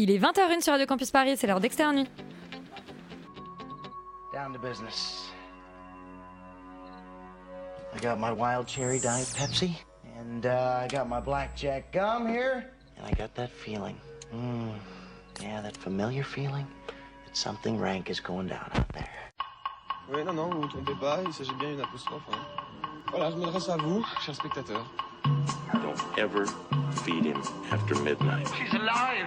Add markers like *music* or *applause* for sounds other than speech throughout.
Il est 20h01 sur Radio Campus Paris, c'est l'heure d'externe nuit. Down to business. I got my wild cherry diet Pepsi, and uh, I got my blackjack gum here, and I got that feeling. Mm, yeah, that familiar feeling that something rank is going down out there. Oui, non, non, vous vous trompez pas, il s'agit bien d'une apostrophe. hein. Voilà, je m'adresse à vous, chers spectateurs. Don't ever feed him after midnight. She's! Alive!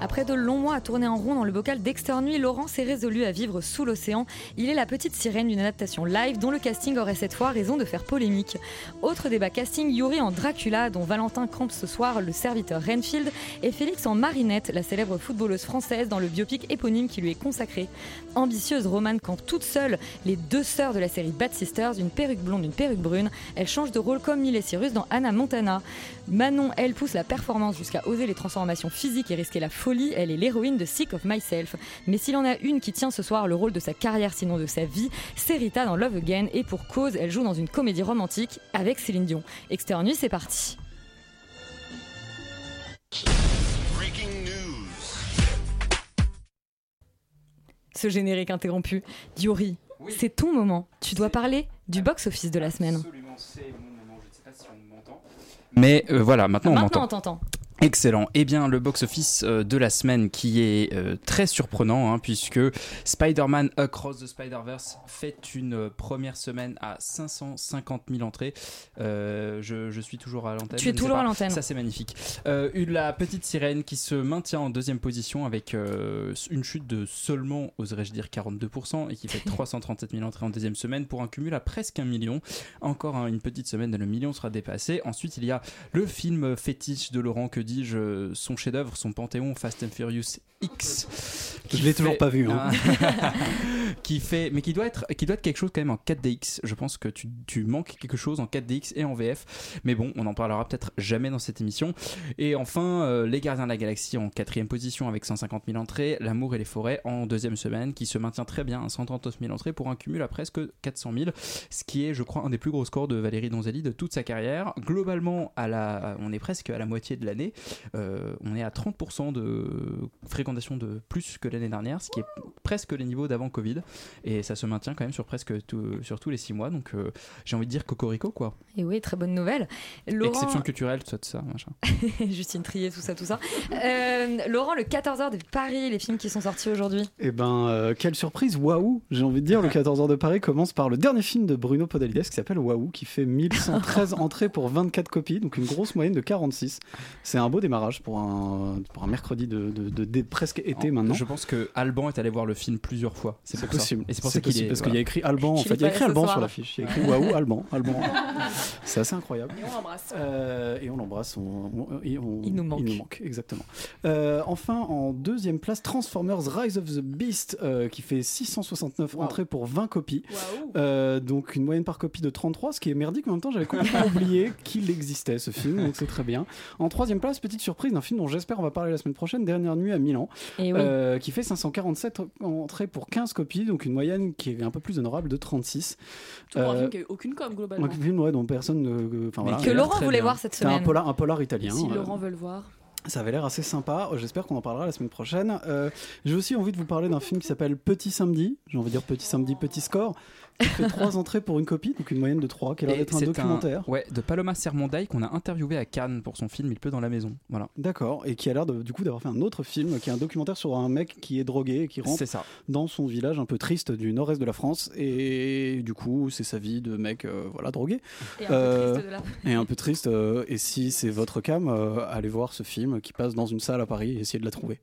Après de longs mois à tourner en rond dans le bocal d'Externe Laurent s'est résolu à vivre sous l'océan. Il est la petite sirène d'une adaptation live dont le casting aurait cette fois raison de faire polémique. Autre débat casting, Yuri en Dracula, dont Valentin campe ce soir le serviteur Renfield, et Félix en Marinette, la célèbre footballeuse française dans le biopic éponyme qui lui est consacré. Ambitieuse, Romane campe toute seule les deux sœurs de la série Bad Sisters, une perruque blonde, une perruque brune. Elle change de rôle comme Miley Cyrus dans Anna Montana. Manon, elle, pousse la performance jusqu'à oser les transformations physiques et risquer la folie. Elle est l'héroïne de Sick of Myself. Mais s'il en a une qui tient ce soir le rôle de sa carrière, sinon de sa vie, c'est Rita dans Love Again. Et pour cause, elle joue dans une comédie romantique avec Céline Dion. Externe Nuit, c'est parti. Breaking news. Ce générique interrompu. Diori, c'est ton moment. Tu dois parler du box-office de la semaine. Absolument, c'est mon moment. Je ne sais pas si on m'entend. Mais euh, voilà, maintenant on Maintenant, m'entend. on t'entend. Excellent. Eh bien, le box-office euh, de la semaine qui est euh, très surprenant, hein, puisque Spider-Man Across the Spider-Verse fait une euh, première semaine à 550 000 entrées. Euh, je, je suis toujours à l'antenne. Tu je es toujours à l'antenne. Ça, c'est magnifique. Euh, la petite sirène qui se maintient en deuxième position avec une chute de seulement, oserais-je dire, 42% et qui fait *laughs* 337 000 entrées en deuxième semaine pour un cumul à presque un million. Encore hein, une petite semaine, le million sera dépassé. Ensuite, il y a le film fétiche de Laurent, que dis-je, son chef-d'œuvre, son panthéon Fast and Furious X. Je l'ai toujours pas vu, hein. *laughs* *laughs* qui fait, mais qui doit être, qui doit être quelque chose quand même en 4DX. Je pense que tu, tu manques quelque chose en 4DX et en VF. Mais bon, on en parlera peut-être jamais dans cette émission. Et enfin, euh, Les Gardiens de la Galaxie en quatrième position avec 150 000 entrées. L'amour et les forêts en deuxième semaine qui se maintient très bien à 139 000 entrées pour un cumul à presque 400 000. Ce qui est, je crois, un des plus gros scores de Valérie Donzelli de toute sa carrière. Globalement, à la, on est presque à la moitié de l'année. Euh, on est à 30% de fréquentation de plus que l'année dernière, ce qui est presque les niveaux d'avant Covid. Et ça se maintient quand même sur presque tout- sur tous les 6 mois. Donc euh, j'ai envie de dire cocorico quoi. Et oui, très bonne nouvelle. Laurent... Exception culturelle, tout ça, tout ça, machin. *laughs* Justine Trier, tout ça, tout ça. Euh, Laurent, le 14h de Paris, les films qui sont sortis aujourd'hui. Eh ben, euh, quelle surprise, waouh J'ai envie de dire, le 14h de Paris commence par le dernier film de Bruno Podalides qui s'appelle Waouh, qui fait 1113 *laughs* entrées pour 24 copies, donc une grosse moyenne de 46. C'est un beau démarrage pour un, pour un mercredi de, de- de- de presque été maintenant. Je pense que Alban est allé voir le film plusieurs fois. C'est ça. possible. Et c'est pour ça qu'il est. parce qu'il y a écrit Alban. En fait, il y a écrit Alban sur l'affiche. Il y a écrit Waouh, Alban, Alban. *laughs* C'est assez incroyable. Et on l'embrasse. Euh, et on l'embrasse. On- Il nous manque. exactement. Euh, enfin, en deuxième place, Transformers Rise of the Beast, euh, qui fait 669 entrées pour 20 copies. Euh, donc une moyenne par copie de 33, ce qui est merdique, mais en même temps j'avais complètement *laughs* oublié qu'il existait ce film, donc c'est très bien. En troisième place, petite surprise d'un film dont j'espère on va parler la semaine prochaine, Dernière nuit à Milan, Et oui. euh, qui fait 547 entrées pour 15 copies, donc une moyenne qui est un peu plus honorable de 36. Pour un Euh, film qui a eu aucune com globalement. un film ouais, dont personne ne... Enfin, Mais voilà. que Laurent voulait bien. voir cette un semaine. polar, un polar italien. Si euh, Laurent veut le voir. ça avait l'air assez sympa. Euh, J'espère qu'on en parlera la semaine prochaine. Euh, J'ai aussi envie de vous parler d'un film qui s'appelle Petit Samedi. J'ai envie de dire Petit Samedi, Petit Score. Qui fait trois *laughs* entrées pour une copie, donc une moyenne de 3, qui a l'air d'être un documentaire. ouais, de Paloma Sermondaï qu'on a interviewé à Cannes pour son film Il pleut dans la maison. Voilà. D'accord, et qui a l'air du coup d'avoir fait un autre film, qui est un documentaire sur un mec qui est drogué et qui rentre ça. dans son village un peu triste du nord-est de la France. Et du coup, c'est sa vie de mec euh, voilà, drogué. Et un peu Euh, triste de la- *laughs* Et un peu triste. euh, et si c'est votre cam, euh, allez voir ce film qui passe dans une salle à Paris et essayez de la trouver.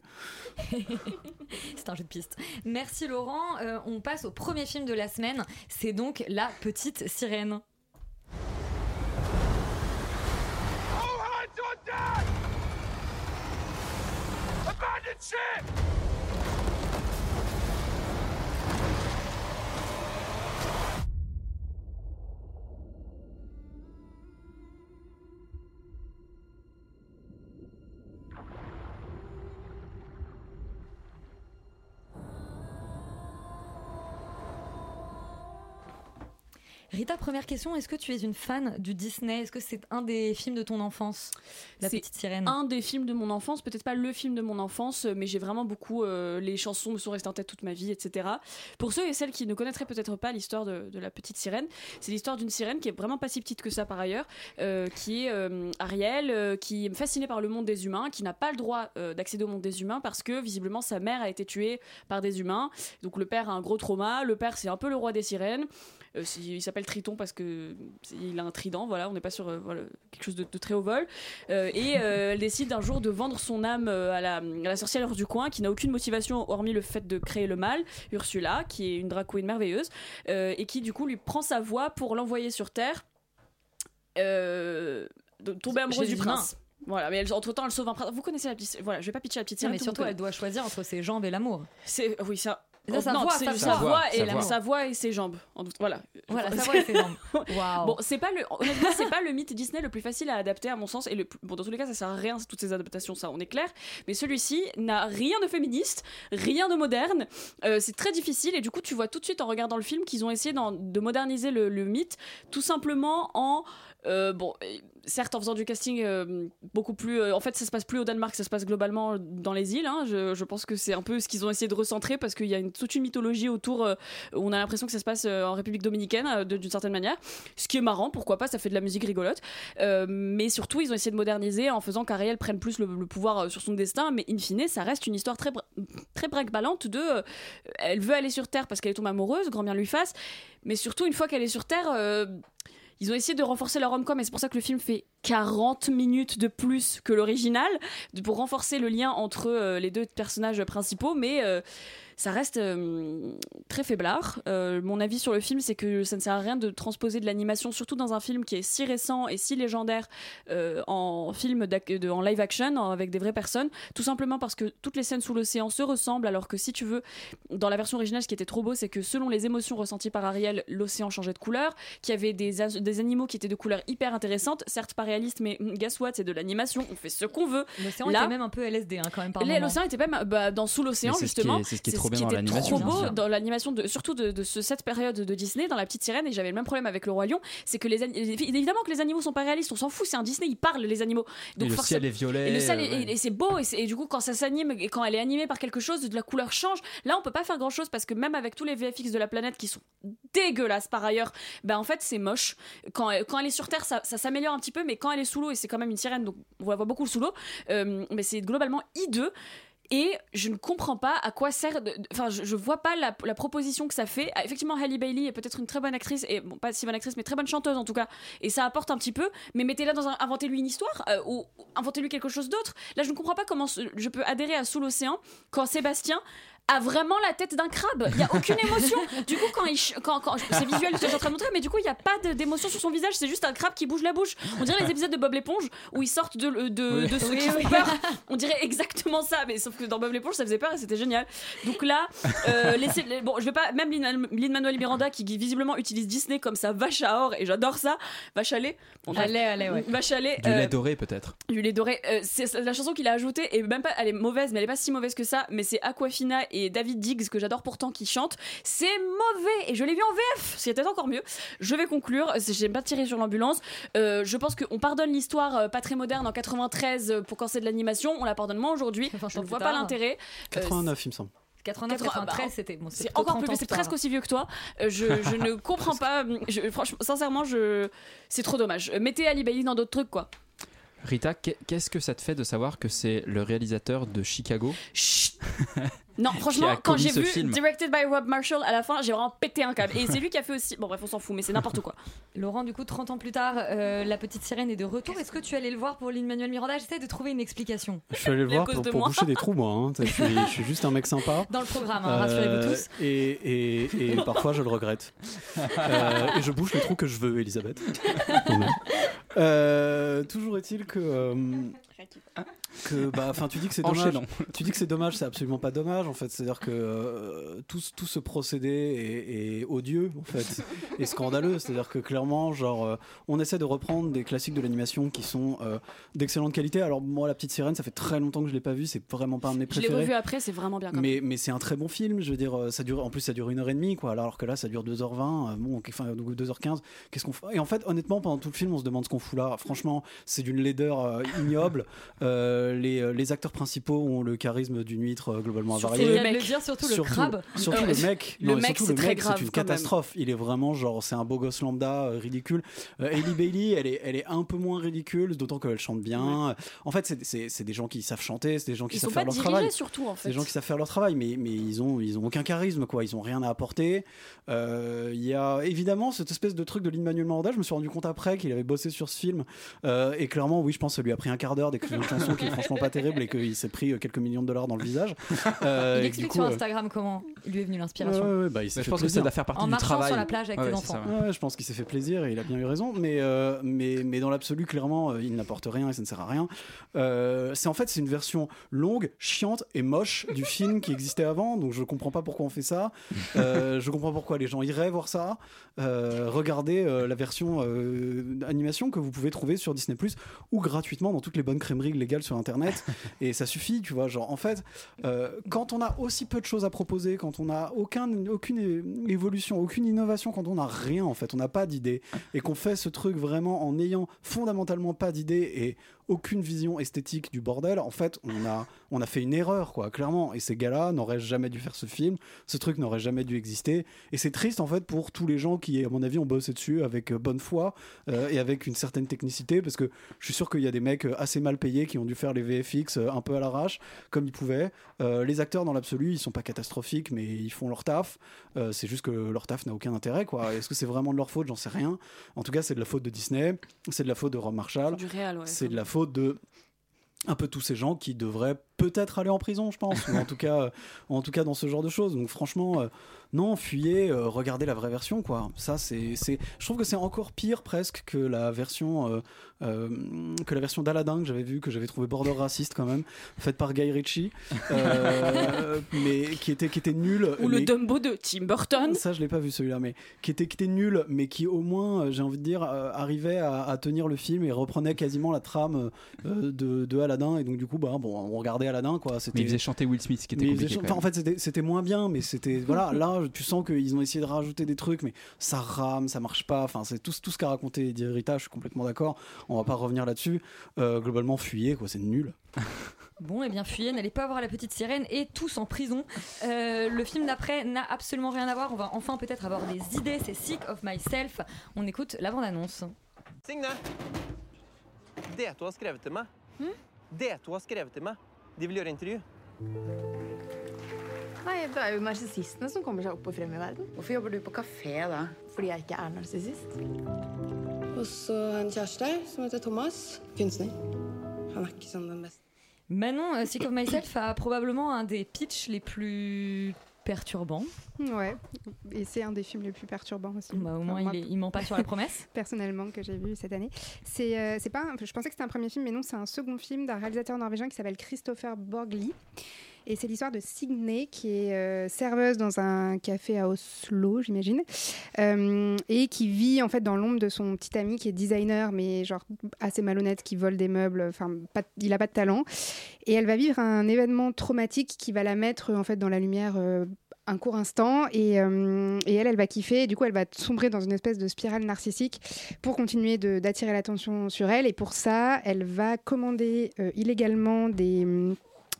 C'est un jeu de piste. Merci Laurent. Euh, on passe au premier film de la semaine. C'est donc La Petite Sirène. Rita, première question, est-ce que tu es une fan du Disney? Est-ce que c'est un des films de ton enfance? La petite sirène un des films de mon enfance, peut-être pas le film de mon enfance, mais j'ai vraiment beaucoup. euh, les chansons me sont restées en tête toute ma vie, etc. Pour ceux et celles qui ne connaîtraient peut-être pas l'histoire de, de la petite sirène, c'est l'histoire d'une sirène qui est vraiment pas si petite que ça par ailleurs, euh, qui est euh, Ariel, qui est fascinée par le monde des humains, qui n'a pas le droit d'accéder au monde des humains parce que visiblement sa mère a été tuée par des humains. Donc le père a un gros trauma. Le père, c'est un peu le roi des sirènes. Euh, il s'appelle Triton parce que il a un trident, voilà, on n'est pas sur euh, voilà, quelque chose de, de très haut vol. Euh, et elle décide un jour de vendre son âme à la, à la sorcière du coin qui n'a aucune motivation hormis le fait de créer le mal, Ursula, qui est une drag queen merveilleuse, et qui du coup lui prend sa voix pour l'envoyer sur Terre, euh, tomber amoureuse du prince. Voilà, mais entre temps elle sauve un prince. Vous connaissez la petite. Voilà, je vais pas pitcher la petite Non, mais surtout, elle doit choisir entre ses jambes et l'amour. C'est oui ça. Ça, sa non, voix, c'est sa sa voix. voix Sa et la- voix. sa voix et ses jambes. En doute- Voilà. Voilà, sa voix et ses jambes. *laughs* Waouh. Bon, c'est pas le honnêtement, c'est pas le mythe Disney le plus facile à adapter à mon sens et le bon dans tous les cas ça sert à rien toutes ces adaptations ça on est clair mais celui-ci n'a rien de féministe rien de moderne Euh, c'est très difficile et du coup tu vois tout de suite en regardant le film qu'ils ont essayé de moderniser le, le mythe tout simplement en euh, bon certes en faisant du casting euh, beaucoup plus euh, en fait ça se passe plus au Danemark ça se passe globalement dans les îles hein. je, pense que c'est un peu ce qu'ils ont essayé de recentrer parce qu'il y a une, toute une mythologie autour on a l'impression que ça se passe en République dominicaine d'une certaine manière ce qui est marrant, pourquoi pas, ça fait de la musique rigolote. Mais surtout, ils ont essayé de moderniser en faisant qu'Ariel prenne plus le, pouvoir sur son destin. Mais in fine, ça reste une histoire très, très break-ballante de. elle veut aller sur Terre parce qu'elle est tombée amoureuse, grand bien lui fasse. Mais surtout, une fois qu'elle est sur Terre. Ils ont essayé de renforcer leur rom-com et c'est pour ça que le film fait 40 minutes de plus que l'original pour renforcer le lien entre euh, les deux personnages principaux mais euh, ça reste euh, très faiblard. Euh, mon avis sur le film, c'est que ça ne sert à rien de transposer de l'animation, surtout dans un film qui est si récent et si légendaire euh, en film de- en live action en- avec des vraies personnes, tout simplement parce que toutes les scènes sous l'océan se ressemblent, alors que si tu veux, dans la version originale, ce qui était trop beau, c'est que selon les émotions ressenties par Ariel, l'océan changeait de couleur, qu'il y avait des, animaux qui étaient de couleurs hyper intéressantes, certes pas réalistes, mais mm, guess what, c'est de l'animation, on fait ce qu'on veut. L'océan était même un peu LSD hein, quand même par Là, moment. L'océan était même bah, dans sous l'océan Mais c'est ce qui justement. est- c'est ce qui est trop bien qui dans était trop beau dans l'animation, de, surtout de, de ce- cette période de Disney dans La Petite Sirène. Et j'avais le même problème avec le roi lion, c'est que les évidemment que les animaux sont pas réalistes, on s'en fout, c'est un Disney, ils parlent les animaux. Et le ciel est violet. et ouais. et c'est beau et, du coup quand ça s'anime et quand elle est animée par quelque chose de la couleur change là on peut pas faire grand chose parce que même avec tous les VFX de la planète qui sont dégueulasses par ailleurs ben en fait c'est moche quand elle, quand elle est sur terre ça, ça s'améliore un petit peu mais quand elle est sous l'eau et c'est quand même une sirène donc on la voit beaucoup sous l'eau euh, mais c'est globalement hideux et je ne comprends pas à quoi sert. Enfin, je, je vois pas la, proposition que ça fait. Ah, Effectivement, Halle Bailey est peut-être une très bonne actrice, et bon, pas si bonne actrice, mais très bonne chanteuse en tout cas. Et ça apporte un petit peu. Mais mettez-la dans un. Inventez-lui une histoire, euh, ou inventez-lui quelque chose d'autre. Là, je ne comprends pas comment je peux adhérer à Sous l'océan quand Sébastien a vraiment la tête d'un crabe. Il y a aucune *laughs* émotion. Du coup, quand il. Quand, quand, c'est visuel ce que je suis en train de montrer, mais du coup, il n'y a pas d'émotion sur son visage. C'est juste un crabe qui bouge la bouche. On dirait les *laughs* épisodes de Bob l'éponge où ils sortent de, de, Oui. de ceux Oui, qui oui. font peur. *laughs* On dirait exactement ça, mais sauf que dans Bob l'éponge, ça faisait peur et c'était génial. Donc là, euh, laissez, les- bon, je vais pas, même Lin- Lin-Manuel Miranda qui visiblement utilise Disney comme sa vache à or et j'adore ça, vache à lait. Bon. Allez, allez, ouais. Vache à lait. Du euh, lait doré peut-être. du lait doré. Euh, c'est c'est la chanson qu'il a ajoutée et même pas, elle est mauvaise, mais elle est pas si mauvaise que ça. Mais c'est Aquafina et David Diggs que j'adore pourtant qui chantent. C'est mauvais et je l'ai vu en VF. C'était encore mieux. Je vais conclure. J'aime pas tirer sur l'ambulance. Euh, je pense qu'on pardonne l'histoire euh, pas très moderne en 93 euh, pour quand c'est de l'animation. On la pardonne moins aujourd'hui. 20 Je ans ne vois pas l'intérêt. Euh, 89, il me semble. 89, 80, 93, bah, c'était bon, c'est encore 30 plus, c'est presque aussi vieux que toi. Euh, je, je ne *laughs* comprends pas. Je, franchement, sincèrement, je, c'est trop dommage. Mettez Ali Bailey dans d'autres trucs, quoi. Rita, qu'est- qu'est-ce que ça te fait de savoir que c'est le réalisateur de Chicago? Chut. *laughs* Non, franchement, quand j'ai vu film. Directed by Rob Marshall, à la fin, j'ai vraiment pété un câble. Et c'est lui qui a fait aussi. Bon, bref, on s'en fout, mais c'est n'importe quoi. *laughs* Laurent, du coup, 30 ans plus tard, euh, la petite sirène est de retour. Est-ce que tu allais le voir pour Lin-Manuel Miranda? J'essaie de trouver une explication. Je suis allé le *laughs* voir pour, pour boucher des trous, moi. hein. Je, suis, je suis juste un mec sympa. *laughs* Dans le programme, hein, rassurez-vous Euh, tous. Et, et- et parfois, je le regrette. Euh, et je bouche les trous que je veux, Elisabeth. Euh, toujours est-il que. euh, que bah enfin tu dis que c'est dommage. Tu dis que c'est dommage c'est absolument pas dommage en fait. C'est à dire que euh, tout, ce- tout ce procédé est, est odieux en fait et scandaleux. C'est à dire que clairement genre euh, on essaie de reprendre des classiques de l'animation qui sont euh, d'excellente qualité. Alors moi la petite sirène ça fait très longtemps que je l'ai pas vu c'est vraiment pas un de mes Je l'ai préférés. revu après, c'est vraiment bien. Quand mais, mais c'est un très bon film, je veux dire, ça dure, en plus ça dure une heure et demie, quoi, alors que là ça dure 2h20, euh, bon, enfin donc 2h15, qu'est-ce qu'on fait Et en fait, honnêtement, pendant tout le film, on se demande ce qu'on fout là. Franchement, c'est d'une laideur ignoble. Euh, euh, les acteurs principaux ont le charisme d'une huître euh, globalement Surtout avariée. le mec. le dire, surtout le Surtout- crabe. Surtout Euh, *laughs* le mec. le Non, mec, surtout c'est le très grave, c'est une même. catastrophe. Il est vraiment genre, c'est un beau gosse lambda euh, ridicule. Euh, Hailey Bailey, elle est, elle est un peu moins ridicule, d'autant qu'elle chante bien. En fait, c'est- des gens qui savent chanter, c'est des gens qui Ils savent faire leur travail. surtout en C'est fait. des gens qui savent faire leur travail, mais, mais ils, ont, ils ont aucun charisme, quoi. Ils ont rien à apporter. Euh, Il y a évidemment cette espèce de truc de Lin-Manuel Miranda. Je me suis rendu compte après qu'il avait bossé sur ce film. Euh, et clairement, oui, je pense que ça lui a pris un quart d'heure d'écrire une chanson qui franchement pas terrible et qu'il s'est pris euh, quelques millions de dollars dans le visage. *laughs* Euh, Il explique sur euh, Instagram comment il lui est venu l'inspiration. ouais, ouais, bah, je pense que ça doit faire partie En du marchant travail. sur la plage avec Ouais, ça, enfants. ouais. Ouais, je pense qu'il s'est fait plaisir et il a bien eu raison, mais, euh, mais, mais dans l'absolu, clairement, euh, il n'apporte rien et ça ne sert à rien. Euh, c'est en fait c'est une version longue, chiante et moche du film qui existait avant, donc je comprends pas pourquoi on fait ça. Euh, je comprends pourquoi les gens iraient voir ça. Euh, regardez euh, la version euh, animation que vous pouvez trouver sur Disney Plus ou gratuitement dans toutes les bonnes crèmeries légales sur Internet. *laughs* Et ça suffit, tu vois. Genre, en fait, euh, quand on a aussi peu de choses à proposer, quand on n'a aucun, aucune évolution, aucune innovation, quand on n'a rien, en fait, on n'a pas d'idée, et qu'on fait ce truc vraiment en n'ayant fondamentalement pas d'idée et aucune vision esthétique du bordel, en fait, on a, on a fait une erreur, quoi, clairement. Et ces gars-là n'auraient jamais dû faire ce film, ce truc n'aurait jamais dû exister. Et c'est triste, en fait, pour tous les gens qui, à mon avis, ont bossé dessus avec euh, bonne foi euh, et avec une certaine technicité, parce que je suis sûr qu'il y a des mecs euh, assez mal payés qui ont dû faire les VFX un peu à l'arrache, comme ils pouvaient. Euh, les acteurs, dans l'absolu, ils sont pas catastrophiques, mais ils font leur taf. Euh, c'est juste que leur taf n'a aucun intérêt, quoi. Est-ce que c'est vraiment de leur faute? J'en sais rien. En tout cas, c'est de la faute de Disney, c'est de la faute de Rob Marshall, Du réel, ouais. c'est de la faute de un peu tous ces gens qui devraient peut-être aller en prison, je pense, en tout cas, euh, en tout cas dans ce genre de choses. Donc franchement, euh, non, fuyez, euh, regardez la vraie version, quoi. Ça, c'est, c'est, je trouve que c'est encore pire presque que la version, euh, euh, que la version d'Aladin que j'avais vue, que j'avais trouvé border raciste quand même, faite par Guy Ritchie, euh, *laughs* mais qui était, qui était nulle. Ou le Dumbo de Tim Burton. ça, je l'ai pas vu celui-là, mais qui était, qui était nul, mais qui au moins, j'ai envie de dire, euh, arrivait à, à tenir le film et reprenait quasiment la trame euh, de, de Aladdin. Et donc, du coup, bah, bon, on regardait Aladdin, quoi. C'était. Mais il faisait chanter Will Smith, ce qui était compliqué. enfin, en fait, c'était- c'était moins bien, mais c'était. Voilà, là, *laughs* tu sens qu'ils ont essayé de rajouter des trucs, mais ça rame, ça marche pas. Enfin, c'est tout, tout ce qu'a raconté Eddie Rita, je suis complètement d'accord. On va pas revenir là-dessus. Euh, globalement, fuyez, quoi, c'est nul. *laughs* Bon, et bien fuyez, n'allez pas voir la petite sirène et tous en prison. Euh, le film d'après n'a absolument rien à voir. On va enfin peut-être avoir des idées. C'est Sick of Myself. On écoute la bande-annonce. Signe, det du har skrevet til meg Det du har skrevet til meg De vil gjøre intervju. Nei, det er jo narsissistene som kommer seg opp og frem i verden. Hvorfor jobber du på kafé da? Fordi jeg ikke er narsissist. Og så en kjæreste som heter Thomas. Kunstner. Han er ikke sånn den beste. Manon, euh, Sick of Myself a probablement un des pitchs les plus perturbants. Ouais, et c'est un des films les plus perturbants aussi. Bah, au moins, Enfin, moi, il, est- il ment pas sur la promesse. *laughs* personnellement que j'ai vu cette année. C'est euh, c'est pas un- je pensais que c'était un premier film mais non, c'est un second film d'un réalisateur norvégien qui s'appelle Christopher Borgli. Et c'est l'histoire de Signe qui est euh, serveuse dans un café à Oslo, j'imagine, euh, et qui vit en fait dans l'ombre de son petit ami qui est designer, mais genre assez malhonnête, qui vole des meubles. Enfin, il a pas de talent. Et elle va vivre un événement traumatique qui va la mettre en fait dans la lumière. euh, un court instant et, et elle, elle va kiffer. Et du coup, elle va sombrer dans une espèce de spirale narcissique pour continuer d'attirer l'attention sur elle. Et pour ça, elle va commander illégalement des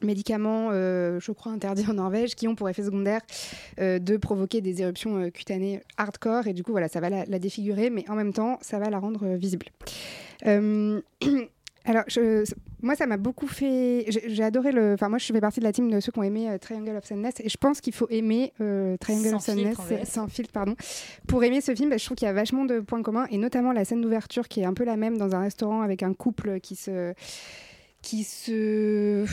médicaments, euh, je crois interdits en Norvège, qui ont pour effet secondaire euh, de provoquer des éruptions euh, cutanées hardcore. Et du coup, voilà, ça va la, la défigurer, mais en même temps, ça va la rendre visible. *clears throat* Alors, je- moi, ça m'a beaucoup fait. J'ai adoré le. Enfin, moi, je fais partie de la team de ceux qui ont aimé Triangle of Sadness, et je pense qu'il faut aimer Triangle Sans of Sadness sans filtre, pardon, pour aimer ce film. que je trouve qu'il y a vachement de points communs, et notamment la scène d'ouverture qui est un peu la même dans un restaurant avec un couple qui se qui se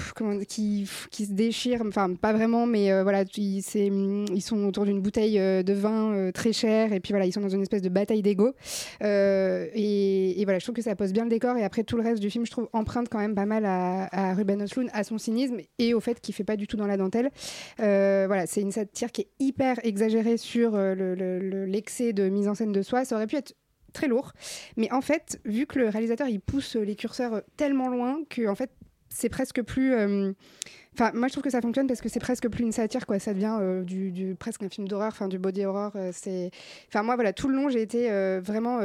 qui, qui se déchire enfin pas vraiment mais euh, voilà ils, sont autour d'une bouteille euh, de vin euh, très chère et puis voilà ils sont dans une espèce de bataille d'ego. Et, voilà je trouve que ça pose bien le décor et après tout le reste du film je trouve emprunte quand même pas mal à, Ruben Östlund à son cynisme et au fait qu'il fait pas du tout dans la dentelle. Voilà c'est une satire qui est hyper exagérée sur euh, le- le- l'excès de mise en scène de soi. Ça aurait pu être très lourd. Mais en fait, vu que le réalisateur il pousse les curseurs tellement loin que en fait c'est presque plus. euh, Enfin, moi je trouve que ça fonctionne parce que c'est presque plus une satire quoi. Ça devient euh, du, presque un film d'horreur, enfin du body horror. euh, c'est. Enfin moi voilà tout le long j'ai été euh, vraiment.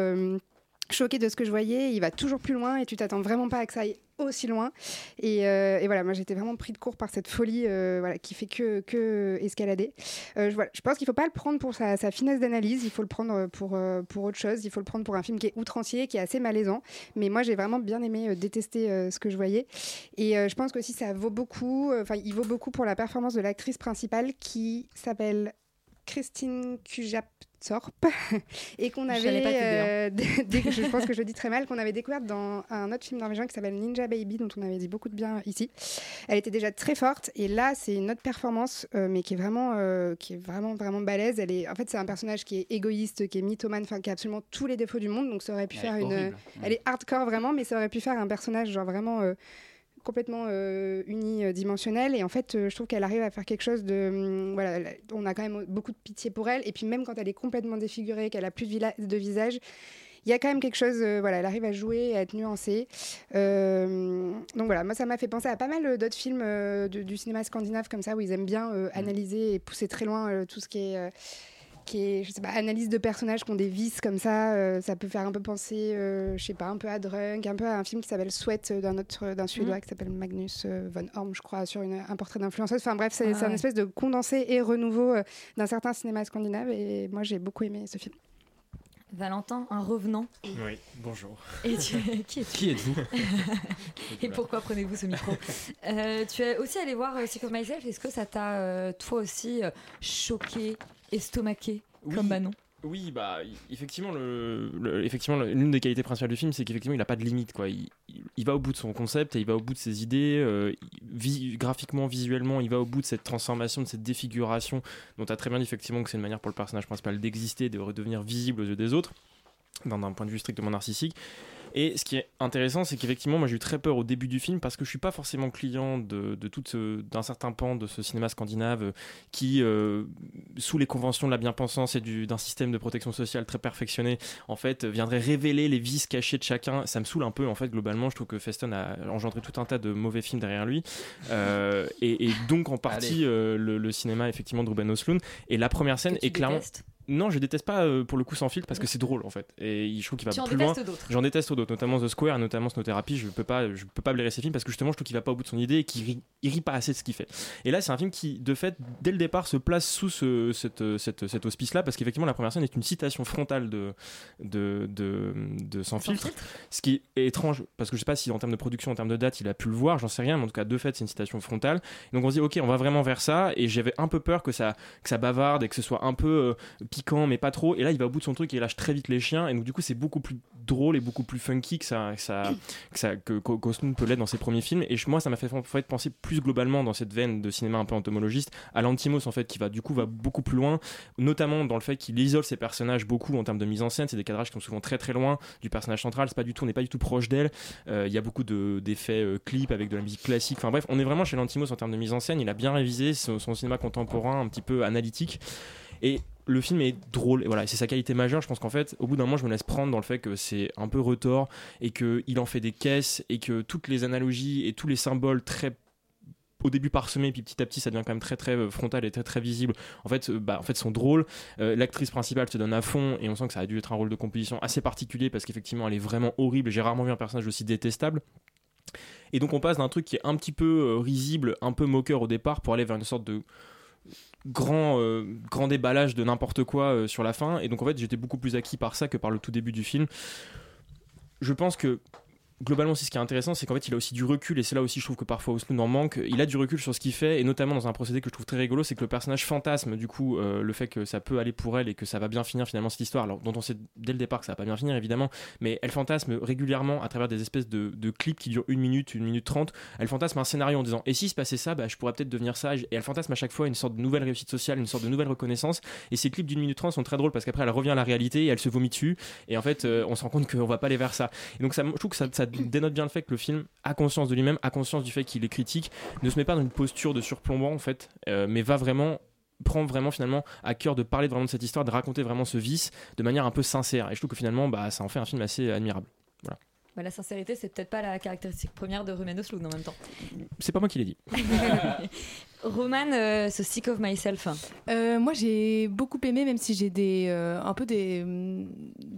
Choquée de ce que je voyais, il va toujours plus loin et tu t'attends vraiment pas à que ça aille aussi loin. Et, euh, voilà, moi j'étais vraiment pris de court par cette folie euh, voilà, qui fait que, que escalader. Euh, je, pense qu'il faut pas le prendre pour sa, finesse d'analyse, il faut le prendre pour, pour autre chose, il faut le prendre pour un film qui est outrancier, qui est assez malaisant. Mais moi j'ai vraiment bien aimé détester ce que je voyais. Et je pense qu'aussi ça vaut beaucoup, enfin il vaut beaucoup pour la performance de l'actrice principale qui s'appelle Christine Kujap-Thorpe *laughs* et qu'on avait, hein. euh, je *laughs* pense que je le dis très mal, qu'on avait découverte dans un autre film norvégien qui s'appelle Ninja Baby, dont on avait dit beaucoup de bien ici. Elle était déjà très forte et là c'est une autre performance, euh, mais qui est vraiment, euh, qui est vraiment vraiment balèze. Elle est, en fait c'est un personnage qui est égoïste, qui est mythomane, enfin qui a absolument tous les défauts du monde, donc ça aurait pu Elle faire est une, horrible. elle est hardcore vraiment, mais ça aurait pu faire un personnage genre vraiment euh, complètement euh, unidimensionnel. Et en fait euh, je trouve qu'elle arrive à faire quelque chose de hum, voilà on a quand même beaucoup de pitié pour elle. Et puis même quand elle est complètement défigurée qu'elle a plus de, visage il y a quand même quelque chose euh, voilà elle arrive à jouer à être nuancée. Euh, donc voilà moi ça m'a fait penser à pas mal d'autres films euh, du cinéma scandinave comme ça où ils aiment bien euh, analyser et pousser très loin tout ce qui est qui est, je sais pas, analyse de personnages qui ont des vices comme ça. euh, ça peut faire un peu penser, euh, je sais pas, un peu à Drunk, un peu à un film qui s'appelle Sweat euh, d'un autre, d'un Suédois Mhm. qui s'appelle Magnus euh, von Horn, je crois, sur une- un portrait d'influenceuse. Enfin bref, c'est Ah c'est un ouais. espèce de condensé et renouveau euh, d'un certain cinéma scandinave. Et moi, j'ai beaucoup aimé ce film. Valentin, un revenant. Oui, bonjour. Et tu- *laughs* qui es-tu? Qui êtes-vous? Et pourquoi prenez-vous ce micro? Euh, Tu es aussi allé voir Sick of Myself? Est-ce que ça t'a, euh, toi aussi, euh, choqué, estomaqué, comme Manon Oui, bah effectivement, le, le- effectivement, l'une des qualités principales du film, c'est qu'effectivement, il n'a pas de limite, quoi. Il, il- il va au bout de son concept et il va au bout de ses idées. euh, il- vi- graphiquement, visuellement, il va au bout de cette transformation, de cette défiguration, dont tu as très bien dit effectivement que c'est une manière pour le personnage principal d'exister, de redevenir visible aux yeux des autres, d'un point de vue strictement narcissique. Et ce qui est intéressant, c'est qu'effectivement, moi j'ai eu très peur au début du film parce que je suis pas forcément client de, de tout d'un certain pan de ce cinéma scandinave qui, euh, sous les conventions de la bien-pensance et du- d'un système de protection sociale très perfectionné, en fait, viendrait révéler les vices cachés de chacun. Ça me saoule un peu, en fait, globalement. Je trouve que Feston a engendré tout un tas de mauvais films derrière lui. Euh, et, et donc, en partie, euh, le, le cinéma, effectivement, de Ruben Östlund. Et la première scène est clairement. détestes Non, je déteste pas euh, pour le coup sans filtre parce que c'est drôle en fait. Et je trouve qu'il va Tu plus loin. J'en déteste d'autres, notamment The Square, notamment Snowtherapy. Je peux pas, je peux pas blairer ces films parce que justement, je trouve qu'il va pas au bout de son idée et qu'il rit, il rit pas assez de ce qu'il fait. Et là, c'est un film qui, de fait, dès le départ, se place sous ce, cette, cette, cet auspice-là parce qu'effectivement, la première scène est une citation frontale de, de, de, de Sans filtre. Ce qui est étrange parce que je sais pas si en termes de production, en termes de date, il a pu le voir, j'en sais rien, mais en tout cas, de fait, c'est une citation frontale. Donc on se dit, ok, on va vraiment vers ça. Et j'avais un peu peur que ça, que ça bavarde et que ce soit un peu euh, piquant, mais pas trop. Et là, il va au bout de son truc et il lâche très vite les chiens. Et donc, du coup, c'est beaucoup plus drôle et beaucoup plus funky que ça, que ça, que ça, que qu'O- qu'Osloon peut l'être dans ses premiers films. Et moi, ça m'a fait, fait penser plus globalement dans cette veine de cinéma un peu entomologiste à l'Antimos, en fait, qui va, du coup, va beaucoup plus loin, notamment dans le fait qu'il isole ses personnages beaucoup en termes de mise en scène. C'est des cadrages qui sont souvent très très loin du personnage central. C'est pas du tout, on n'est pas du tout proche d'elle. Euh, Il y a beaucoup de- d'effets euh, clips avec de la musique classique. Enfin bref, on est vraiment chez l'Antimos en termes de mise en scène. Il a bien révisé son, son cinéma contemporain, un petit peu analytique. Et le film est drôle, et voilà, c'est sa qualité majeure. Je pense qu'en fait, au bout d'un moment, je me laisse prendre dans le fait que c'est un peu retors et qu'il en fait des caisses et que toutes les analogies et tous les symboles très au début parsemés puis petit à petit ça devient quand même très très euh, frontal et très très visible en fait euh, bah en fait sont drôles Euh, l'actrice principale se donne à fond et on sent que ça a dû être un rôle de composition assez particulier parce qu'effectivement elle est vraiment horrible j'ai rarement vu un personnage aussi détestable et donc on passe d'un truc qui est un petit peu risible un peu moqueur au départ pour aller vers une sorte de grand, euh, grand déballage de n'importe quoi euh, sur la fin. Et donc, en fait, j'étais beaucoup plus acquis par ça que par le tout début du film. Je pense que globalement, c'est ce qui est intéressant, c'est qu'en fait, il a aussi du recul, et c'est là aussi, je trouve que parfois Osloon en manque. Il a du recul sur ce qu'il fait, et notamment dans un procédé que je trouve très rigolo, c'est que le personnage fantasme, du coup, euh, le fait que ça peut aller pour elle et que ça va bien finir finalement cette histoire, alors, dont on sait dès le départ que ça va pas bien finir, évidemment, mais elle fantasme régulièrement à travers des espèces de, clips qui durent une minute, une minute trente. Elle fantasme un scénario en disant, et si se passait ça, bah, je pourrais peut-être devenir ça, et elle fantasme à chaque fois une sorte de nouvelle réussite sociale, une sorte de nouvelle reconnaissance, et ces clips d'une minute trente sont très drôles parce qu'après, elle revient à la réalité et elle se vomit dessus, et en fait, euh, on se rend compte qu'on va pas aller vers ça. Donc, ça, je trouve que ça dénote bien le fait que le film a conscience de lui-même, a conscience du fait qu'il est critique, ne se met pas dans une posture de surplombant en fait, euh, mais va vraiment prend vraiment finalement à cœur de parler vraiment de cette histoire, de raconter vraiment ce vice de manière un peu sincère. Et je trouve que finalement, bah, ça en fait un film assez admirable. Voilà. Bah, la sincérité, c'est peut-être pas la caractéristique première de Rumen Osloon en même temps. C'est pas moi qui l'ai dit. *laughs* Roman, euh, ce Sick of Myself. Euh, moi, j'ai beaucoup aimé, même si j'ai des euh, un peu des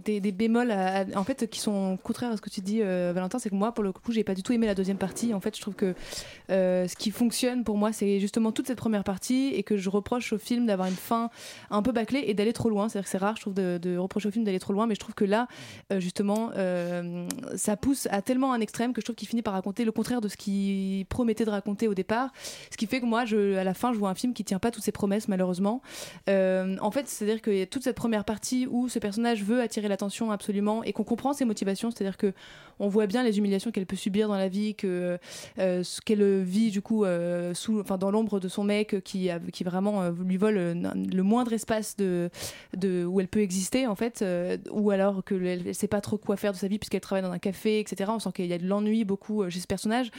des, bémols, en fait, qui sont contraires à ce que tu dis, euh, Valentin. C'est que moi, pour le coup, j'ai pas du tout aimé la deuxième partie. En fait, je trouve que ce qui fonctionne pour moi, c'est justement toute cette première partie, et que je reproche au film d'avoir une fin un peu bâclée et d'aller trop loin. C'est-à-dire que c'est rare, je trouve, de, de reprocher au film d'aller trop loin, mais je trouve que là, justement, ça pousse à tellement un extrême que je trouve qu'il finit par raconter le contraire de ce qu'il promettait de raconter au départ. Ce qui fait que moi, je, à la fin, je vois un film qui tient pas toutes ses promesses, malheureusement. Euh, en fait, c'est-à-dire a toute cette première partie où ce personnage veut attirer l'attention absolument et qu'on comprend ses motivations, c'est-à-dire que on voit bien les humiliations qu'elle peut subir dans la vie, que euh, qu'elle vit du coup euh, sous, enfin dans l'ombre de son mec qui, qui vraiment lui vole le moindre espace de, où elle peut exister en fait, ou alors que elle, elle sait pas trop quoi faire de sa vie puisqu'elle travaille dans un café, etc. On sent qu'il y a de l'ennui beaucoup chez ce personnage.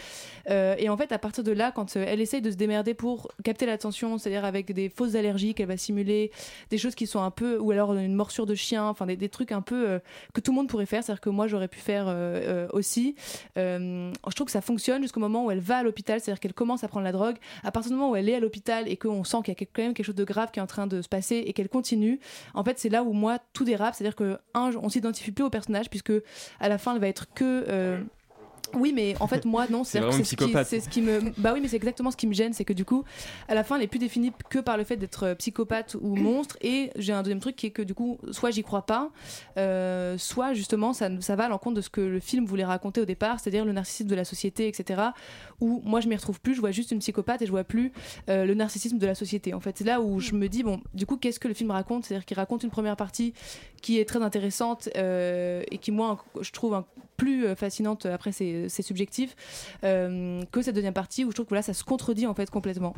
Et en fait, à partir de là, quand elle essaye de se démerder pour capter l'attention, c'est-à-dire avec des fausses allergies qu'elle va simuler, des choses qui sont un peu, ou alors une morsure de chien, enfin des, trucs un peu euh, que tout le monde pourrait faire, c'est-à-dire que moi j'aurais pu faire euh, euh, aussi. Je trouve que ça fonctionne jusqu'au moment où elle va à l'hôpital, c'est-à-dire qu'elle commence à prendre la drogue. À partir du moment où elle est à l'hôpital et qu'on sent qu'il y a quand même quelque chose de grave qui est en train de se passer et qu'elle continue, en fait c'est là où moi tout dérape, c'est-à-dire que un, on s'identifie plus au personnage puisque à la fin elle va être que oui, mais en fait, moi, non. *laughs* C'est ce, qui, ce qui me. Bah oui, mais c'est exactement ce qui me gêne, c'est que du coup, à la fin, elle est plus définie que par le fait d'être euh, psychopathe ou *clears throat* monstre. Et j'ai un deuxième truc qui est que du coup, soit j'y crois pas, euh, soit justement, ça, ça va à l'encontre de ce que le film voulait raconter au départ, c'est-à-dire le narcissisme de la société, etc. Où moi, je m'y retrouve plus, je vois juste une psychopathe et je vois plus euh, le narcissisme de la société. En fait, c'est là où je me dis, bon, du coup, qu'est-ce que le film raconte? C'est-à-dire qu'il raconte une première partie qui est très intéressante euh, et qui, moi, je trouve un- plus euh, fascinante, après c'est c'est subjectif, euh, que cette deuxième partie où je trouve que là ça se contredit en fait complètement.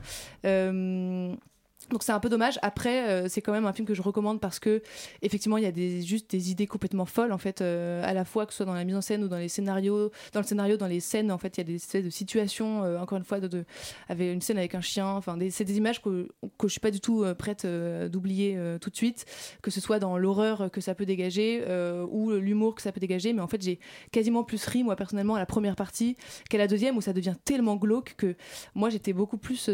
Donc c'est un peu dommage. Après, euh, c'est quand même un film que je recommande parce que effectivement, il y a des, juste des idées complètement folles en fait, euh, à la fois que ce soit dans la mise en scène ou dans les scénarios, dans le scénario, dans les scènes. En fait, il y a des de situations. euh, encore une fois, avec une scène avec un chien. Enfin, c'est des images que que je suis pas du tout prête d'oublier tout de suite, que ce soit dans l'horreur que ça peut dégager ou l'humour que ça peut dégager. Mais en fait, j'ai quasiment plus ri moi personnellement à la première partie qu'à la deuxième où ça devient tellement glauque que moi j'étais beaucoup plus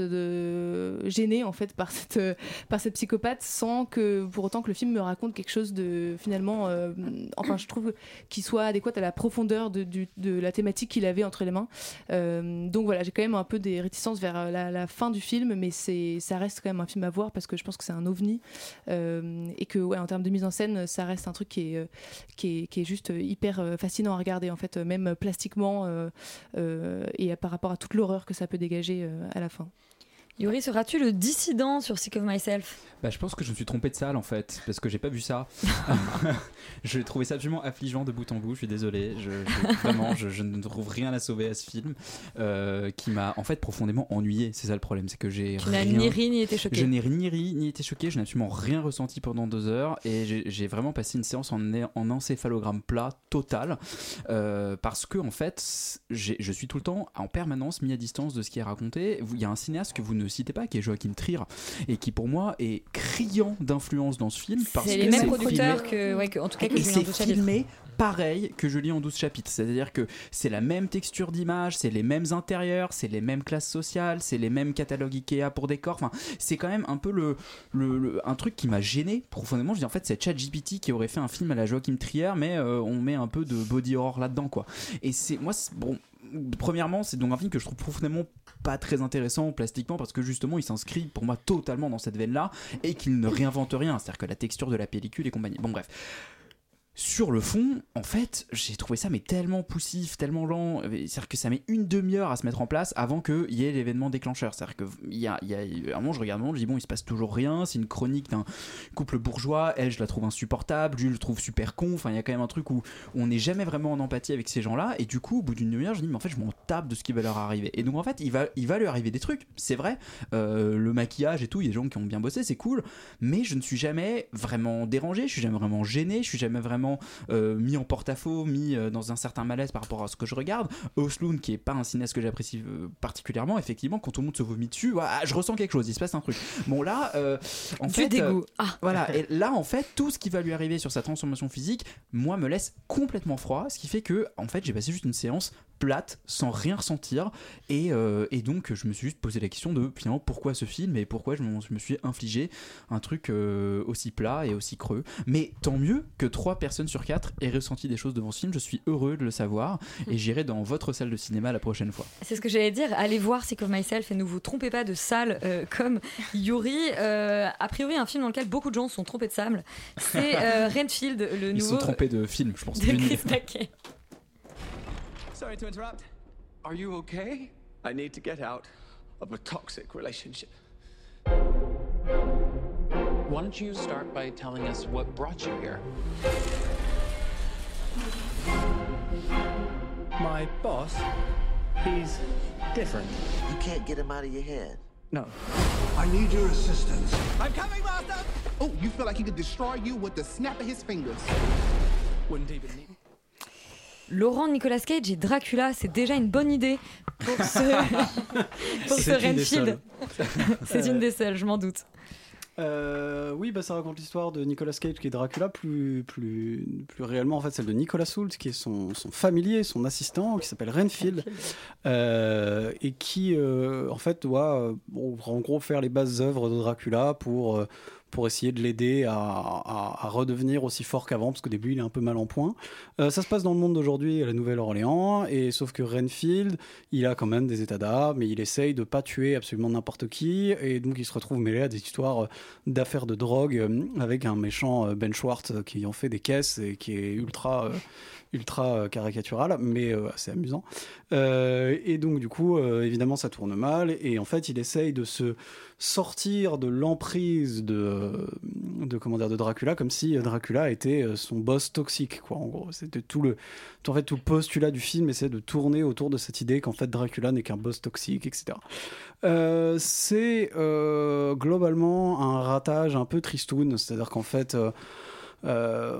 gênée en fait par euh, par cette psychopathe sans que pour autant que le film me raconte quelque chose de finalement euh, enfin je trouve qu'il soit adéquat à la profondeur de, la thématique qu'il avait entre les mains. Euh, donc voilà j'ai quand même un peu des réticences vers la, fin du film mais c'est ça reste quand même un film à voir parce que je pense que c'est un ovni et que ouais en termes de mise en scène ça reste un truc qui est qui est, qui est juste hyper fascinant à regarder en fait même plastiquement et par rapport à toute l'horreur que ça peut dégager à la fin Yuri, seras-tu le dissident sur Sick of Myself? Bah, je pense que je me suis trompé de salle en fait, parce que j'ai pas vu ça. *laughs* *laughs* je trouvais ça absolument affligeant de bout en bout, je suis désolé. Je, je- vraiment, je, je ne trouve rien à sauver à ce film euh, qui m'a en fait profondément ennuyé. C'est ça le problème, c'est que j'ai. Tu n'as rien- ni ri ni été choqué. Je n'ai ni ri ni été choqué, je n'ai absolument rien ressenti pendant deux heures et j'ai vraiment passé une séance en, encéphalogramme plat total euh, parce que en fait, je suis tout le temps en permanence mis à distance de ce qui est raconté. Il y a un cinéaste que vous ne citez pas qui est Joachim Trier et qui pour moi est criant d'influence dans ce film parce C'est que les mêmes c'est producteurs filmé- que, ouais, que- en tout cas que c'est filmé pareil que je lis en 12 chapitres. C'est-à-dire que c'est la même texture d'image, c'est les mêmes intérieurs, c'est les mêmes classes sociales, c'est les mêmes catalogues Ikea pour décor. Enfin, c'est quand même un peu le, le- le- un truc qui m'a gêné profondément. Je dis en fait, c'est ChatGPT qui aurait fait un film à la Joachim Trier, mais euh, on met un peu de body horror là-dedans, quoi. Et c'est moi, c'est- bon. Premièrement, c'est donc un film que je trouve profondément pas très intéressant plastiquement parce que justement il s'inscrit pour moi totalement dans cette veine là et qu'il ne réinvente rien, c'est-à-dire que la texture de la pellicule et compagnie. Bon bref, sur le fond, en fait, j'ai trouvé ça mais tellement poussif, tellement lent. C'est-à-dire que ça met une demi-heure à se mettre en place avant qu'il y ait l'événement déclencheur. C'est-à-dire qu'il y y a un moment, je regarde le monde, je dis bon, il se passe toujours rien. C'est une chronique d'un couple bourgeois. Elle, je la trouve insupportable. Lui, je le trouve super con. Enfin, il y a quand même un truc où on n'est jamais vraiment en empathie avec ces gens-là. Et du coup, au bout d'une demi-heure, je dis mais en fait, je m'en tape de ce qui va leur arriver. Et donc, en fait, il va, il va lui arriver des trucs. C'est vrai. Euh, le maquillage et tout, il y a des gens qui ont bien bossé, c'est cool. Mais je ne suis jamais vraiment dérangé. Je suis jamais vraiment gêné. Je suis jamais vraiment euh, mis en porte-à-faux, mis euh, dans un certain malaise par rapport à ce que je regarde. Osloon, qui est pas un cinéaste que j'apprécie euh, particulièrement, effectivement, quand tout le monde se vomit dessus, voilà, je ressens quelque chose, il se passe un truc. Bon, là, en Du fait. dégoût. Ah. Voilà, *laughs* et là, en fait, tout ce qui va lui arriver sur sa transformation physique, moi, me laisse complètement froid, ce qui fait que, en fait, j'ai passé juste une séance plate, sans rien ressentir, et, euh, et donc, je me suis juste posé la question de, finalement, pourquoi ce film et pourquoi je me, je me suis infligé un truc euh, aussi plat et aussi creux. Mais tant mieux que 3 personnes sur 4 aient ressenti des choses devant ce film, je suis heureux de le savoir, et j'irai dans votre salle de cinéma la prochaine fois. C'est ce que j'allais dire. Allez voir Sick of Myself et ne vous trompez pas de salle euh, comme Yuri. A priori, un film dans lequel beaucoup de gens se sont trompés de salle. C'est *laughs* Renfield, le Ils se nouveau sont trompés de film, je pense. de Chris. Sorry to interrupt. Are you okay? I need to get out of a toxic relationship. Why don't you start by telling us what brought you here? My boss, he's different. You can't get him out of your head. No. I need your assistance. I'm coming, Master! Oh, you feel like he could destroy you with the snap of his fingers. Wouldn't even need. Laurent Nicolas Cage et Dracula, c'est déjà une bonne idée pour ce, *laughs* pour Renfield. *laughs* c'est une des seules, je m'en doute. Euh, oui, bah, ça raconte l'histoire de Nicolas Cage qui est Dracula, plus, plus, plus réellement en fait celle de Nicolas Hoult qui est son, son familier, son assistant, qui s'appelle Renfield, euh, et qui euh, en fait doit euh, bon, en gros faire les bases œuvres de Dracula pour, euh, pour essayer de l'aider à, redevenir aussi fort qu'avant, parce qu'au début il est un peu mal en point. Euh, ça se passe dans le monde d'aujourd'hui à la Nouvelle-Orléans, et sauf que Renfield, il a quand même des états d'âme, mais il essaye de pas tuer absolument n'importe qui, et donc il se retrouve mêlé à des histoires euh, d'affaires de drogue euh, avec un méchant Ben Schwartz qui en fait des caisses et qui est ultra. Ultra euh, caricatural mais euh, assez amusant. Euh, et donc du coup évidemment ça tourne mal. Et en fait il essaye de se sortir de l'emprise de, de comment de Dracula comme si Dracula était son boss toxique quoi en gros. C'était tout le en fait tout postulat du film essaie de tourner autour de cette idée qu'en fait Dracula n'est qu'un boss toxique etc c'est globalement un ratage un peu tristoun. C'est à dire qu'en fait euh,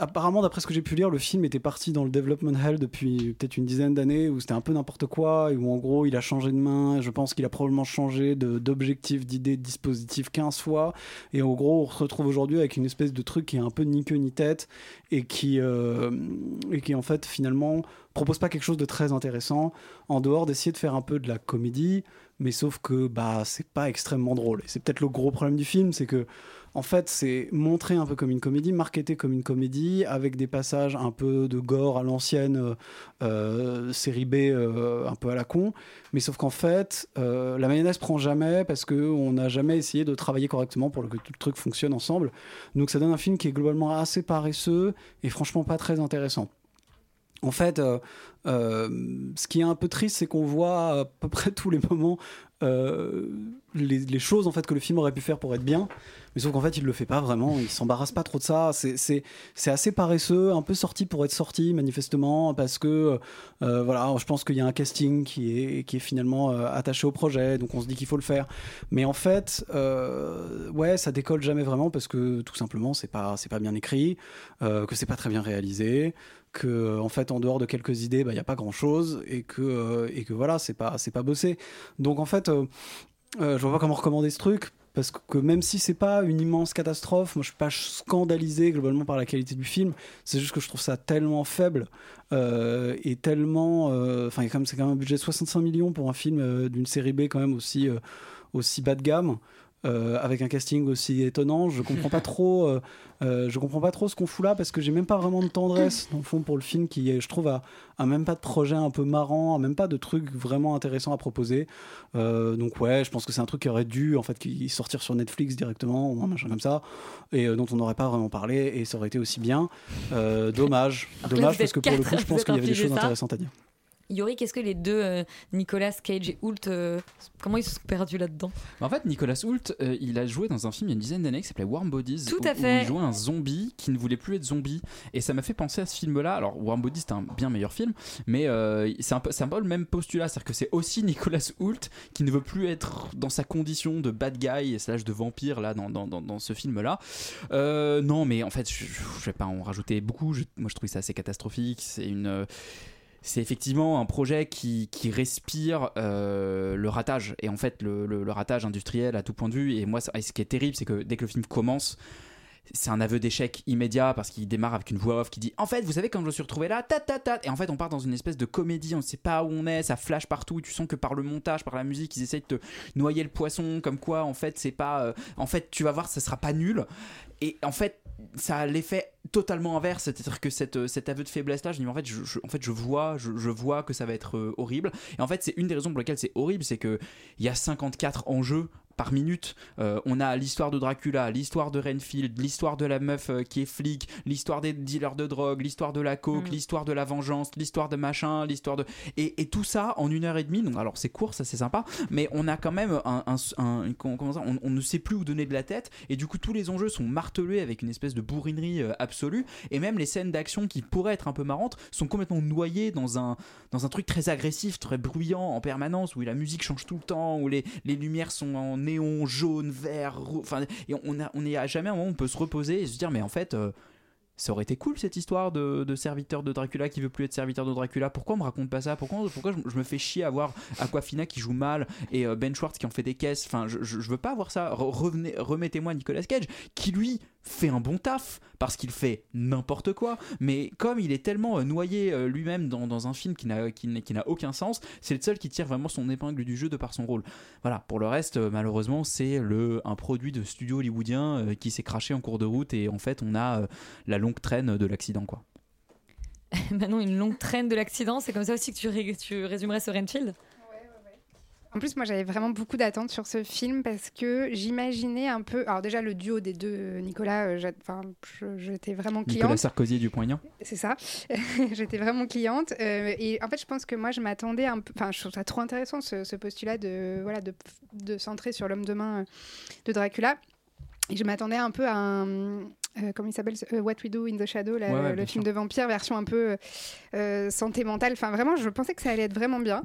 apparemment, d'après ce que j'ai pu lire, le film était parti dans le development hell depuis peut-être une dizaine d'années, où c'était un peu n'importe quoi, et où en gros il a changé de main. Je pense qu'il a probablement changé d'objectif, d'idée, de dispositif 15 fois. Et en gros, on se retrouve aujourd'hui avec une espèce de truc qui est un peu ni queue ni tête, et qui, euh, et qui en fait finalement propose pas quelque chose de très intéressant, en dehors d'essayer de faire un peu de la comédie, mais sauf que bah c'est pas extrêmement drôle. Et c'est peut-être le gros problème du film, c'est que en fait, c'est montré un peu comme une comédie, marketé comme une comédie, avec des passages un peu de gore à l'ancienne, euh, euh, série B euh, un peu à la con. Mais sauf qu'en fait, la mayonnaise prend jamais parce qu'on n'a jamais essayé de travailler correctement pour que tout le truc fonctionne ensemble. Donc ça donne un film qui est globalement assez paresseux et franchement pas très intéressant. En fait, euh, euh, ce qui est un peu triste, c'est qu'on voit à peu près tous les moments euh, les, choses en fait que le film aurait pu faire pour être bien, mais sauf qu'en fait il le fait pas vraiment, il s'embarrasse pas trop de ça. C'est- assez paresseux, un peu sorti pour être sorti manifestement, parce que voilà, je pense qu'il y a un casting qui est qui est finalement attaché au projet, donc on se dit qu'il faut le faire. Mais en fait, ouais, ça décolle jamais vraiment parce que tout simplement c'est pas c'est pas bien écrit, que c'est pas très bien réalisé que en fait en dehors de quelques idées il n'y a pas grand chose et que euh, et que voilà c'est pas c'est pas bossé. Donc en fait euh, euh, je vois pas comment recommander ce truc parce que, même si c'est pas une immense catastrophe moi je suis pas scandalisé globalement par la qualité du film. C'est juste que je trouve ça tellement faible euh, et tellement euh, enfin même- c'est quand même un budget de 65 millions pour un film euh, d'une série B quand même aussi euh, aussi bas de gamme euh, avec un casting aussi étonnant. Je comprends pas *laughs* trop. euh, euh, je comprends pas trop ce qu'on fout là parce que j'ai même pas vraiment de tendresse dans le fond pour le film qui, je trouve, a, a même pas de projet un peu marrant, a même pas de truc vraiment intéressant à proposer. Donc ouais, je pense que c'est un truc qui aurait dû en fait qui sortir sur Netflix directement ou un machin comme ça et dont on n'aurait pas vraiment parlé et ça aurait été aussi bien. *laughs* Dommage, dommage parce que pour le coup, je pense qu'il y avait des choses intéressantes à dire. Yorick, est-ce que les deux, euh, Nicolas Cage et Hoult, euh, comment ils se sont perdus là-dedans? En fait, Nicolas Hoult, euh, il a joué dans un film il y a une dizaine d'années qui s'appelait Warm Bodies. Tout à Où fait. il jouait un zombie qui ne voulait plus être zombie. Et ça m'a fait penser à ce film-là. Alors, Warm Bodies, c'est un bien meilleur film, mais c'est un, peu- c'est un peu le même postulat. C'est-à-dire que c'est aussi Nicolas Hoult qui ne veut plus être dans sa condition de bad guy et slash de vampire là dans, dans, dans, dans ce film-là. Non, mais en fait, je, je vais pas en rajouter beaucoup. Je- moi, je trouve ça assez catastrophique. C'est une. C'est effectivement un projet qui, respire euh, le ratage. Et en fait le, ratage industriel à tout point de vue. Et moi ce qui est terrible c'est que dès que le film commence c'est un aveu d'échec immédiat parce qu'il démarre avec une voix off qui dit en fait vous savez quand je me suis retrouvé là ta ta ta. Et en fait on part dans une espèce de comédie on ne sait pas où on est ça flash partout tu sens que par le montage par la musique ils essayent de te noyer le poisson comme quoi en fait c'est pas euh, en fait tu vas voir ça sera pas nul. Et en fait ça a l'effet totalement inverse c'est-à-dire que cette, euh, cet aveu de faiblesse là je dis en fait je, en fait je vois je vois que ça va être euh, horrible. Et en fait c'est une des raisons pour lesquelles c'est horrible c'est que il y a 54 enjeux par minute. Euh, on a l'histoire de Dracula, l'histoire de Renfield, l'histoire de la meuf euh, qui est flic, l'histoire des dealers de drogue, l'histoire de la coke, Mm. l'histoire de la vengeance, l'histoire de machin, l'histoire de... Et, et tout ça en une heure et demie. Donc alors c'est court, ça c'est sympa, mais on a quand même un... un- un- comment comment ça, on, on ne sait plus où donner de la tête. Et du coup tous les enjeux sont martelés avec une espèce de bourrinerie euh, absolue. Et même les scènes d'action qui pourraient être un peu marrantes sont complètement noyées dans un, dans un truc très agressif, très bruyant en permanence, où la musique change tout le temps, où les, les lumières sont en néon, jaune, vert, enfin, et on a, on est à jamais un moment où on peut se reposer et se dire, mais en fait, euh, ça aurait été cool cette histoire de, serviteur de Dracula qui veut plus être serviteur de Dracula. Pourquoi on me raconte pas ça? Pourquoi, pourquoi je, me fais chier à voir Aquafina qui joue mal et euh, Ben Schwartz qui en fait des caisses? Enfin, je, je, veux pas voir ça. Remettez-moi Nicolas Cage qui lui fait un bon taf parce qu'il fait n'importe quoi. Mais comme il est tellement euh, noyé euh, lui-même dans, dans un film qui n'a qui aucun sens, c'est le seul qui tire vraiment son épingle du jeu de par son rôle. Voilà. Pour le reste, euh, malheureusement, c'est le un produit de studio hollywoodien qui s'est craché en cours de route et en fait, on a la longue traîne de l'accident, quoi. *laughs* Maintenant, une longue traîne de l'accident, c'est comme ça aussi que tu, tu résumerais ce Renfield? En plus, moi, j'avais vraiment beaucoup d'attentes sur ce film parce que j'imaginais un peu. Alors, déjà, le duo des deux, euh, Nicolas, j'étais vraiment cliente. Nicolas Sarkozy du Poignant. C'est ça. *laughs* J'étais vraiment cliente. euh, et en fait, je pense que moi, je m'attendais un peu. Enfin, je trouve ça trop intéressant, ce, ce postulat de, voilà, de, de centrer sur l'homme de main euh, de Dracula. Et je m'attendais un peu à un. Euh, comment il s'appelle euh, What We Do in the Shadow, là, Ouais, ouais, le film sûr. de vampire, version un peu euh, euh, santé mentale. Enfin, vraiment, je pensais que ça allait être vraiment bien.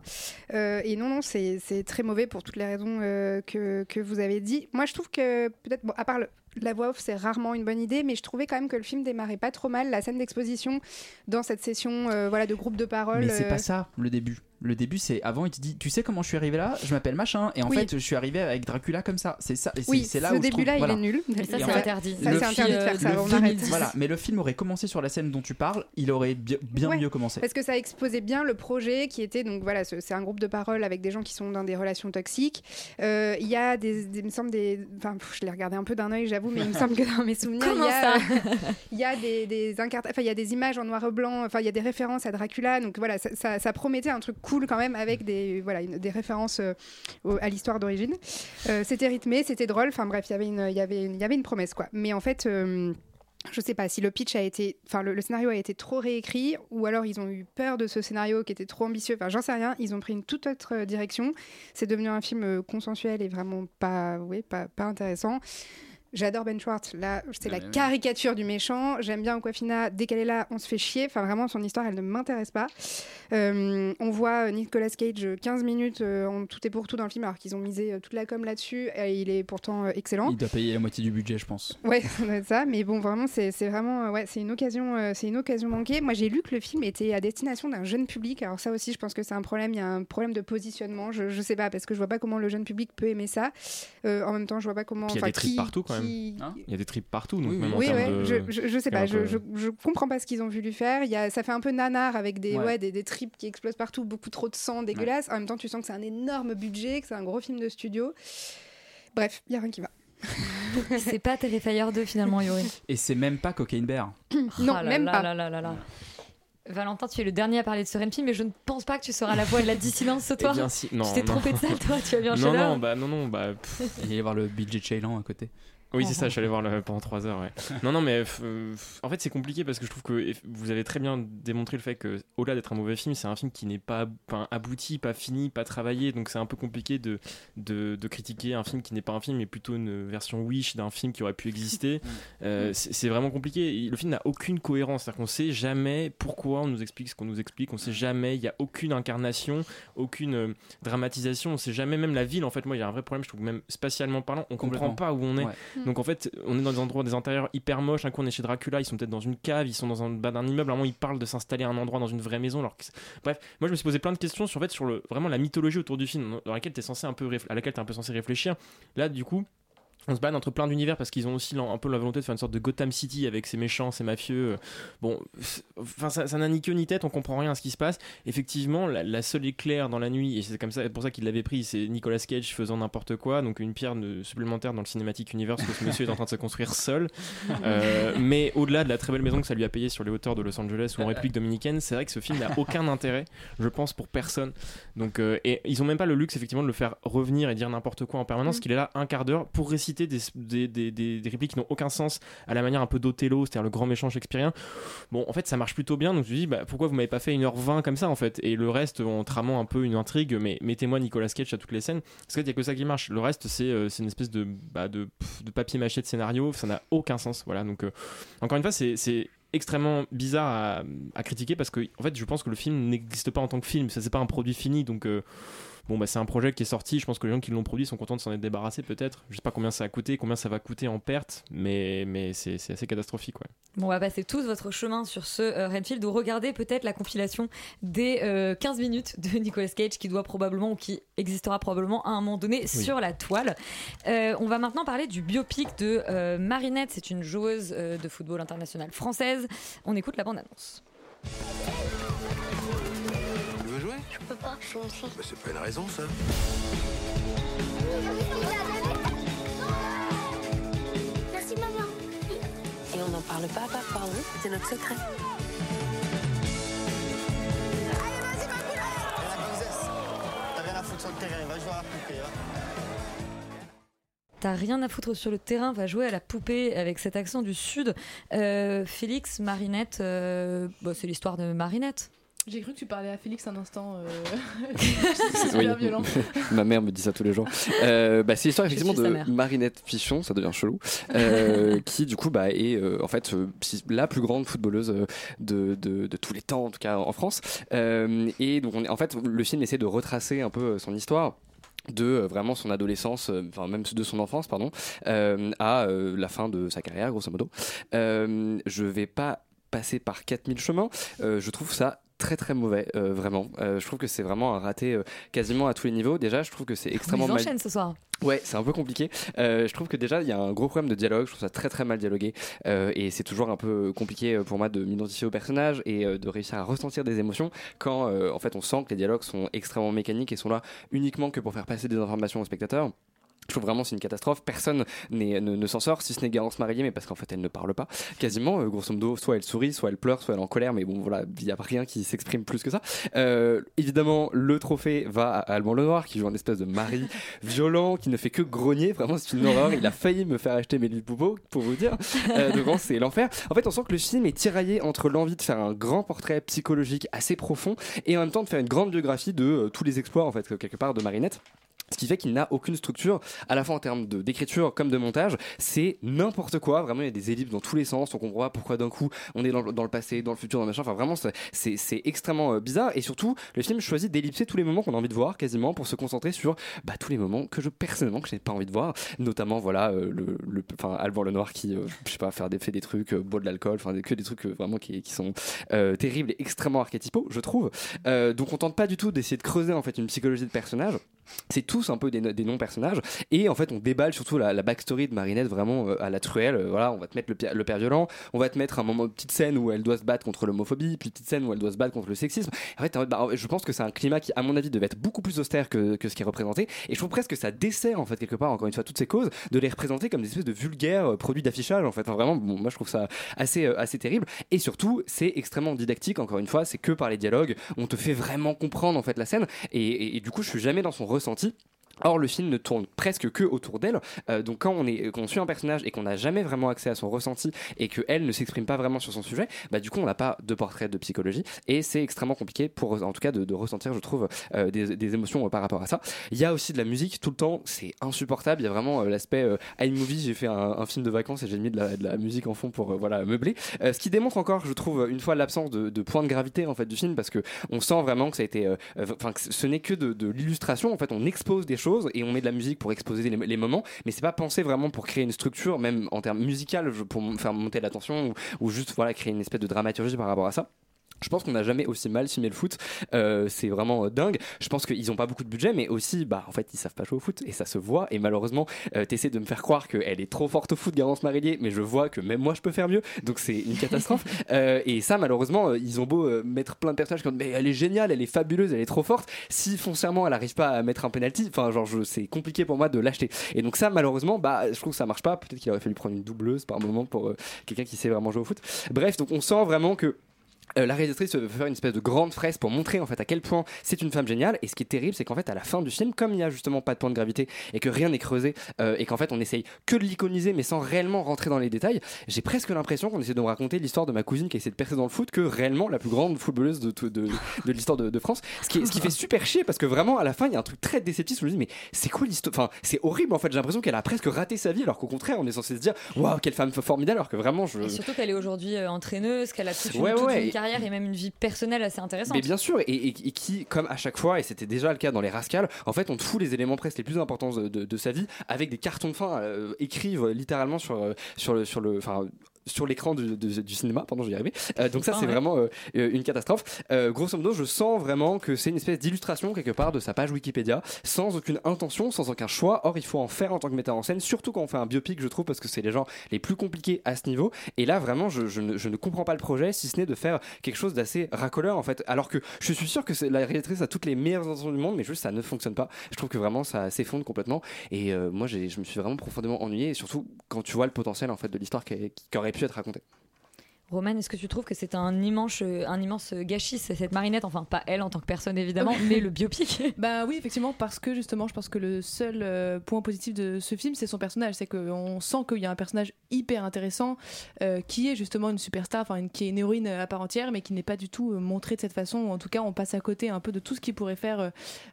Euh, et non, non, c'est très mauvais pour toutes les raisons que, que vous avez dit. Moi, je trouve que, peut-être, bon, à part le- la voix off, c'est rarement une bonne idée, mais je trouvais quand même que le film démarrait pas trop mal. La scène d'exposition dans cette session voilà, de groupe de parole. Mais c'est pas ça le début. Le début, c'est avant, il te dit Tu sais comment je suis arrivé là? Je m'appelle machin. Et en Oui. fait, je suis arrivé avec Dracula comme ça. C'est ça. et c'est- Oui, c'est là ce où je trouve- début-là, il voilà. est nul. Mais ça, c'est interdit. Ça, c'est film- interdit de faire ça, le on film- arrête. Voilà, mais le film aurait commencé sur la scène dont tu parles, il aurait bi- bien Ouais, mieux commencé. Parce que ça exposait bien le projet qui était donc voilà, ce- c'est un groupe de parole avec des gens qui sont dans des relations toxiques. Euh, Il y a des, des- il me semble des, enfin je l'ai regardé un peu d'un œil, j'avoue, mais il me semble que dans mes souvenirs, Comment il y a, ça? *laughs* il y a des, des enfin il y a des images en noir et blanc, enfin il y a des références à Dracula, donc voilà, ça, ça- ça promettait un truc cool quand même avec des voilà des références euh, à l'histoire d'origine. Euh, c'était rythmé, c'était drôle, enfin bref, il y avait une, il y y avait une promesse quoi. Mais en fait. euh, je sais pas si le pitch a été, enfin le, scénario a été trop réécrit ou alors ils ont eu peur de ce scénario qui était trop ambitieux. Enfin j'en sais rien. Ils ont pris une toute autre direction. C'est devenu un film consensuel et vraiment pas, oui, pas, pas intéressant. J'adore Ben Schwartz. Là, c'est la Ouais, ouais. caricature du méchant. J'aime bien Aquafina. Dès qu'elle est là, on se fait chier. Enfin, vraiment, son histoire, elle ne m'intéresse pas. Euh, on voit euh, Nicolas Cage euh, 15 minutes euh, en tout et pour tout dans le film, alors qu'ils ont misé toute la com là-dessus. Et il est pourtant euh, excellent. Il doit payer la moitié du budget, je pense. Ouais, *laughs* être ça. Mais bon, vraiment, c'est c'est vraiment, ouais, c'est une occasion, c'est une occasion manquée. Moi, j'ai lu que le film était à destination d'un jeune public. Alors ça aussi, je pense que c'est un problème. Il y a un problème de positionnement. Je, je sais pas parce que je vois pas comment le jeune public peut aimer ça. En même temps, je vois pas comment. Puis il y a des qui- partout quand même. Qui- Il y a des tripes partout, donc Oui, même en oui, ouais, de. je, je, je sais pas, je, peu- je, je comprends pas ce qu'ils ont voulu faire. Il y a, ça fait un peu nanar avec des, Ouais. ouais. des, des tripes qui explosent partout, beaucoup trop de sang dégueulasse. En même temps, tu sens que c'est un énorme budget, que c'est un gros film de studio. Bref, il y a rien qui va. *laughs* C'est pas Terrifier 2 finalement, Yuri. Et c'est même pas Cocaine Bear. *clears throat* non, Oh là même là pas. là là là là. Valentin, tu es le dernier à parler de ce Renfield, mais je ne pense pas que tu seras la voix de la dissidence ce Eh soir. bien, si. Non, tu t'es non. trompé de salle, toi, tu as vu un *laughs* Non, non, bah non, non, bah. pff. Il y voir le budget Cheylan à côté. Oui, c'est ça, je suis allé voir le, pendant 3 heures, ouais. *laughs* non, non, mais euh, en fait, c'est compliqué parce que je trouve que vous avez très bien démontré le fait que, au-delà d'être un mauvais film, c'est un film qui n'est pas abouti, pas fini, pas travaillé, donc c'est un peu compliqué de, de, de critiquer un film qui n'est pas un film, mais plutôt une version Wish d'un film qui aurait pu exister. *laughs* Euh, c'est c'est vraiment compliqué. Le film n'a aucune cohérence, c'est-à-dire qu'on sait jamais pourquoi on nous explique ce qu'on nous explique, on sait jamais, il n'y a aucune incarnation, aucune euh, dramatisation, on sait jamais, même la ville, en fait, moi, il y a un vrai problème, je trouve, même spatialement parlant, on comprend pas où on est. Ouais. Donc en fait, on est dans des endroits, des intérieurs hyper moches. Un coup, on est chez Dracula, ils sont peut-être dans une cave, ils sont dans un bas d'un immeuble. À un moment, ils parlent de s'installer à un endroit dans une vraie maison. Alors Bref, moi, je me suis posé plein de questions sur, le, vraiment la mythologie autour du film, dans laquelle t'es censé un peu à laquelle tu es un peu censé réfléchir. Là, du coup. On se balade entre plein d'univers parce qu'ils ont aussi un peu la volonté de faire une sorte de Gotham City avec ses méchants, ses mafieux. Bon, c'est- enfin, ça ça n'a ni queue ni tête, on comprend rien à ce qui se passe. Effectivement, la, la seule éclair dans la nuit, et c'est comme ça, pour ça qu'il l'avait pris, c'est Nicolas Cage faisant n'importe quoi, donc une pierre de- supplémentaire dans le Cinematic Universe que ce monsieur est en train de se construire seul. *laughs* Euh, mais au-delà de la très belle maison que ça lui a payé sur les hauteurs de Los Angeles ou en République dominicaine, c'est vrai que ce film n'a aucun intérêt, je pense, pour personne. Donc, euh, et ils ont même pas le luxe, effectivement, de le faire revenir et dire n'importe quoi en permanence, Mm. qu'il est là un quart d'heure pour réciter des, répliques qui n'ont aucun sens à la manière un peu d'Othello, c'est-à-dire le grand méchant shakespearien. Bon, en fait, ça marche plutôt bien, donc je me dis, bah, pourquoi vous m'avez pas fait 1h20 comme ça, en fait? Et le reste, en tramant un peu une intrigue, mais mettez-moi Nicolas Cage à toutes les scènes, parce qu'il y a que ça qui marche. Le reste, c'est euh, une espèce de, bah, de, papier mâché de scénario, ça n'a aucun sens. Voilà, donc euh, encore une fois, c'est. extrêmement bizarre à, à critiquer parce que en fait je pense que le film n'existe pas en tant que film ça c'est pas un produit fini donc euh, bon bah c'est un projet qui est sorti je pense que les gens qui l'ont produit sont contents de s'en être débarrassés peut-être je sais pas combien ça a coûté combien ça va coûter en perte mais mais c'est assez catastrophique ouais Bon, on va passer tous votre chemin sur ce euh, Renfield ou regardez peut-être la compilation des euh, 15 minutes de Nicolas Cage qui doit probablement ou qui existera probablement à un moment donné sur la toile. Euh, on va maintenant parler du biopic de euh, Marinette, c'est une joueuse euh, de football internationale française. On écoute la bande-annonce. Peux pas, je suis une fille. Bah, c'est pas une raison, ça. Merci maman. Et on n'en parle pas à papa, hein C'est notre secret. T'as rien à foutre sur le terrain, va jouer à la poupée. hein. T'as rien à foutre sur le terrain, va jouer à la poupée avec cet accent du sud. Euh, Félix, Marinette, euh, bah, c'est l'histoire de Marinette. J'ai cru que tu parlais à Félix un instant. euh, C'est- *laughs* C'est *laughs* super oui. violent. *laughs* Ma mère me dit ça tous les jours. Euh, bah, c'est l'histoire effectivement de. Marinette Pichon, ça devient chelou, euh, qui du coup bah, est euh, en fait euh, la plus grande footballeuse euh, de, de, de tous les temps, en tout cas en France. Euh, et donc on est- en fait le film essaie de retracer un peu euh, son histoire de euh, vraiment son adolescence, euh, enfin même de son enfance, pardon, euh, à euh, la fin de sa carrière, grosso modo. Euh, je vais pas passer par 4000 chemins, Euh, je trouve ça très très mauvais, euh, vraiment. Euh, je trouve que c'est vraiment un raté euh, quasiment à tous les niveaux. Déjà, je trouve que c'est extrêmement Ils mal... enchaînent ce soir. Ouais, c'est un peu compliqué. Je trouve que déjà, il y a un gros problème de dialogue. Je trouve ça très très mal dialogué. Et c'est toujours un peu compliqué pour moi de m'identifier au personnage et de réussir à ressentir des émotions quand en fait on sent que les dialogues sont extrêmement mécaniques et sont là uniquement que pour faire passer des informations au spectateur. Je trouve vraiment c'est une catastrophe. Personne ne, ne s'en sort, si ce n'est Garance Mariée, mais parce qu'en fait elle ne parle pas. Quasiment, euh, grosso modo, soit elle sourit, soit elle pleure, soit elle est en colère, mais bon voilà, il n'y a rien qui s'exprime plus que ça. Euh, évidemment, le trophée va à Alban Lenoir, qui joue un espèce de mari *laughs* violent, qui ne fait que grogner. Vraiment, c'est une horreur. Il a failli me faire acheter mes livres Poupeau, pour vous dire. Euh, devant, c'est l'enfer. En fait, on sent que le film est tiraillé entre l'envie de faire un grand portrait psychologique assez profond et en même temps de faire une grande biographie de euh, tous les exploits, en fait, quelque part, de Marinette. Ce qui fait qu'il n'a aucune structure, à la fois en termes d'écriture comme de montage. C'est n'importe quoi. Vraiment, il y a des ellipses dans tous les sens. On comprend pas pourquoi d'un coup on est dans, le- passé, dans le futur, dans le machin. Enfin, vraiment, c'est- extrêmement euh, bizarre. Et surtout, le film choisit d'ellipser tous les moments qu'on a envie de voir, quasiment, pour se concentrer sur bah, tous les moments que je personnellement que je n'ai pas envie de voir. Notamment, voilà, euh, le, le, qui, euh, je sais pas, faire des, fait des trucs, euh, boit de l'alcool, enfin, que des trucs euh, vraiment qui, qui sont terribles et extrêmement archétypaux, je trouve. Donc, on tente pas du tout d'essayer de creuser en fait une psychologie de personnage. C'est tous un peu des, des non-personnages. Et en fait on déballe surtout la, backstory de Marinette vraiment euh, à la truelle. Euh, voilà on va te mettre le, père violent. On va te mettre un moment une petite scène où elle doit se battre contre l'homophobie puis une petite scène où elle doit se battre contre le sexisme. En fait, bah, je pense que c'est un climat qui à mon avis devait être beaucoup plus austère que, que ce qui est représenté. Et je trouve presque que ça dessert en fait quelque part encore une fois toutes ces causes de les représenter comme des espèces de vulgaires euh, produits d'affichage en fait. Vraiment moi je trouve ça assez assez terrible. Et surtout c'est extrêmement didactique encore une fois. C'est que par les dialogues. On te fait vraiment comprendre en fait la scène. Et du coup je suis jamais dans son ressenti ressenti. Or, le film ne tourne presque que autour d'elle. Euh, donc, quand on, suit un personnage et qu'on n'a jamais vraiment accès à son ressenti et qu'elle ne s'exprime pas vraiment sur son sujet, bah, du coup, on n'a pas de portrait de psychologie et c'est extrêmement compliqué pour, en tout cas, de, ressentir, je trouve, euh, des, émotions euh, par rapport à ça. Il y a aussi de la musique tout le temps, c'est insupportable. Il y a vraiment l'aspect iMovie. J'ai fait un, film de vacances et j'ai mis de la, musique en fond pour voilà meubler. Ce qui démontre encore, je trouve, une fois l'absence de, de point de gravité en fait du film parce que on sent vraiment que ça a été, enfin, ce n'est que de l'illustration. En fait, on expose des choses et on met de la musique pour exposer les, moments, mais c'est pas pensé vraiment pour créer une structure, même en termes musical, pour faire monter l'attention ou, ou juste voilà créer une espèce de dramaturgie par rapport à ça. Je pense qu'on n'a jamais aussi mal filmé le foot. Euh, c'est vraiment euh, dingue. Je pense qu'ils n'ont pas beaucoup de budget, mais aussi, bah, en fait, ils savent pas jouer au foot et ça se voit. Et malheureusement, euh, t'essaies de me faire croire qu'elle est trop forte au foot, Garance Marillier, mais je vois que même moi, je peux faire mieux. Donc c'est une catastrophe. *laughs* Euh, et ça, malheureusement, euh, ils ont beau mettre plein de personnages comme, mais elle est géniale, elle est fabuleuse, elle est trop forte. Si foncièrement, elle n'arrive pas à mettre un penalty, enfin, genre, c'est compliqué pour moi de l'acheter. Et donc ça, malheureusement, bah, je trouve que ça marche pas. Peut-être qu'il aurait fallu prendre une doubleuse par moment pour quelqu'un qui sait vraiment jouer au foot. Bref, donc on sent vraiment que euh, la réalisatrice veut faire une espèce de grande fraise pour montrer en fait à quel point c'est une femme géniale. Et ce qui est terrible c'est qu'en fait à la fin du film comme il y a justement pas de point de gravité et que rien n'est creusé euh, et qu'en fait on essaye que de l'iconiser mais sans réellement rentrer dans les détails j'ai presque l'impression qu'on essaie de me raconter l'histoire de ma cousine qui essaie de percer dans le foot que réellement la plus grande footballeuse de, tout- de, *laughs* de l'histoire de, France. Ce qui, est- ce qui fait super chier parce que vraiment à la fin il y a un truc très déceptif. Où je me dis mais c'est quoi l'histoire? Enfin c'est horrible en fait. J'ai l'impression qu'elle a presque raté sa vie alors qu'au contraire on est censé se dire waouh quelle femme formidable alors que vraiment je Et surtout qu'elle est aujourd'hui euh, entraîneuse, qu'elle a toute une, Ouais, toute ouais, une carrière et même une vie personnelle assez intéressante. Mais bien sûr, et, et- et qui, comme à chaque fois, et c'était déjà le cas dans les Rascals, en fait, on te fout les éléments presque les plus importants de, de- de sa vie avec des cartons de fin euh, écrits euh, littéralement sur, euh, sur le, sur le, enfin, sur l'écran du, du- du cinéma, pardon, je vais y arriver. Euh, donc ça, c'est ouais. vraiment euh, euh, une catastrophe. Euh, grosso modo, je sens vraiment que c'est une espèce d'illustration quelque part de sa page Wikipédia, sans aucune intention, sans aucun choix. Or, il faut en faire en tant que metteur en scène, surtout quand on fait un biopic, je trouve, parce que c'est les gens les plus compliqués à ce niveau. Et là, vraiment, je, je ne, je ne comprends pas le projet, si ce n'est de faire quelque chose d'assez racoleur, en fait. Alors que je suis sûr que la réalisatrice a toutes les meilleures intentions du monde, mais juste ça ne fonctionne pas. Je trouve que vraiment ça s'effondre complètement. Et moi, je me suis vraiment profondément ennuyé, et surtout quand tu vois le potentiel en fait de l'histoire qui, qui aurait pu être racontée. Roman, est-ce que tu trouves que c'est un immense, un immense gâchis, cette Marinette, enfin pas elle en tant que personne évidemment, *laughs* mais le biopic? Bah oui, effectivement, parce que justement, je pense que le seul euh, point positif de ce film, c'est son personnage. C'est qu'on sent qu'il y a un personnage hyper intéressant euh, qui est justement une superstar, enfin qui est une héroïne à part entière, mais qui n'est pas du tout euh, montrée de cette façon. Ou en tout cas, on passe à côté un peu de tout ce qui pourrait faire, euh,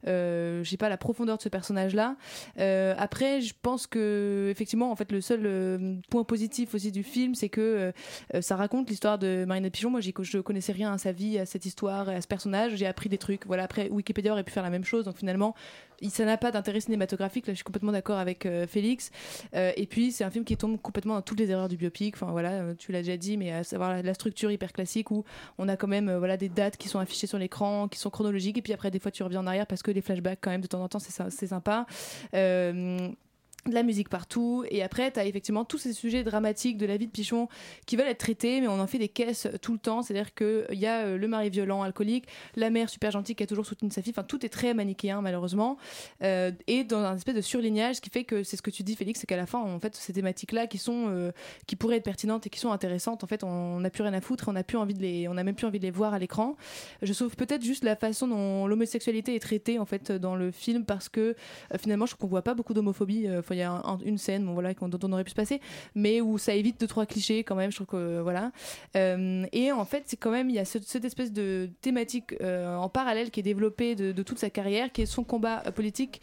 euh, je sais pas, la profondeur de ce personnage-là. Euh, après, je pense que effectivement, en fait, le seul euh, point positif aussi du film, c'est que euh, euh, ça raconte l'histoire de Marinette Pigeon. Moi, je connaissais rien à sa vie, à cette histoire, à ce personnage. J'ai appris des trucs. Voilà. Après, Wikipédia aurait pu faire la même chose. Donc finalement, ça n'a pas d'intérêt cinématographique. Là, je suis complètement d'accord avec euh, Félix. Euh, et puis, c'est un film qui tombe complètement dans toutes les erreurs du biopic. Enfin voilà, euh, tu l'as déjà dit, mais à savoir la, structure hyper classique où on a quand même voilà des dates qui sont affichées sur l'écran, qui sont chronologiques. Et puis après, des fois, tu reviens en arrière parce que les flashbacks, quand même, de temps en temps, c'est sympa. De la musique partout. Et après tu as effectivement tous ces sujets dramatiques de la vie de Pichon qui veulent être traités mais on en fait des caisses tout le temps. C'est à dire qu'il y a euh, le mari violent alcoolique la mère super gentille qui a toujours soutenu sa fille. Enfin tout est très manichéen malheureusement. Euh, et dans un espèce de surlignage ce qui fait que c'est ce que tu dis Félix c'est qu'à la fin en fait ces thématiques là qui sont euh, qui pourraient être pertinentes et qui sont intéressantes en fait on n'a plus rien à foutre on n'a plus envie de les on a même plus envie de les voir à l'écran. Je sauve peut-être juste la façon dont l'homosexualité est traitée en fait dans le film parce que finalement je trouve qu'on voit pas beaucoup d'homophobie y a un- un- une scène bon, voilà dont on aurait pu se passer mais où ça évite deux trois clichés quand même je trouve que voilà Euh, et en fait c'est quand même il y a ce- cette espèce de thématique euh, en parallèle qui est développée de, de toute sa carrière qui est son combat euh, politique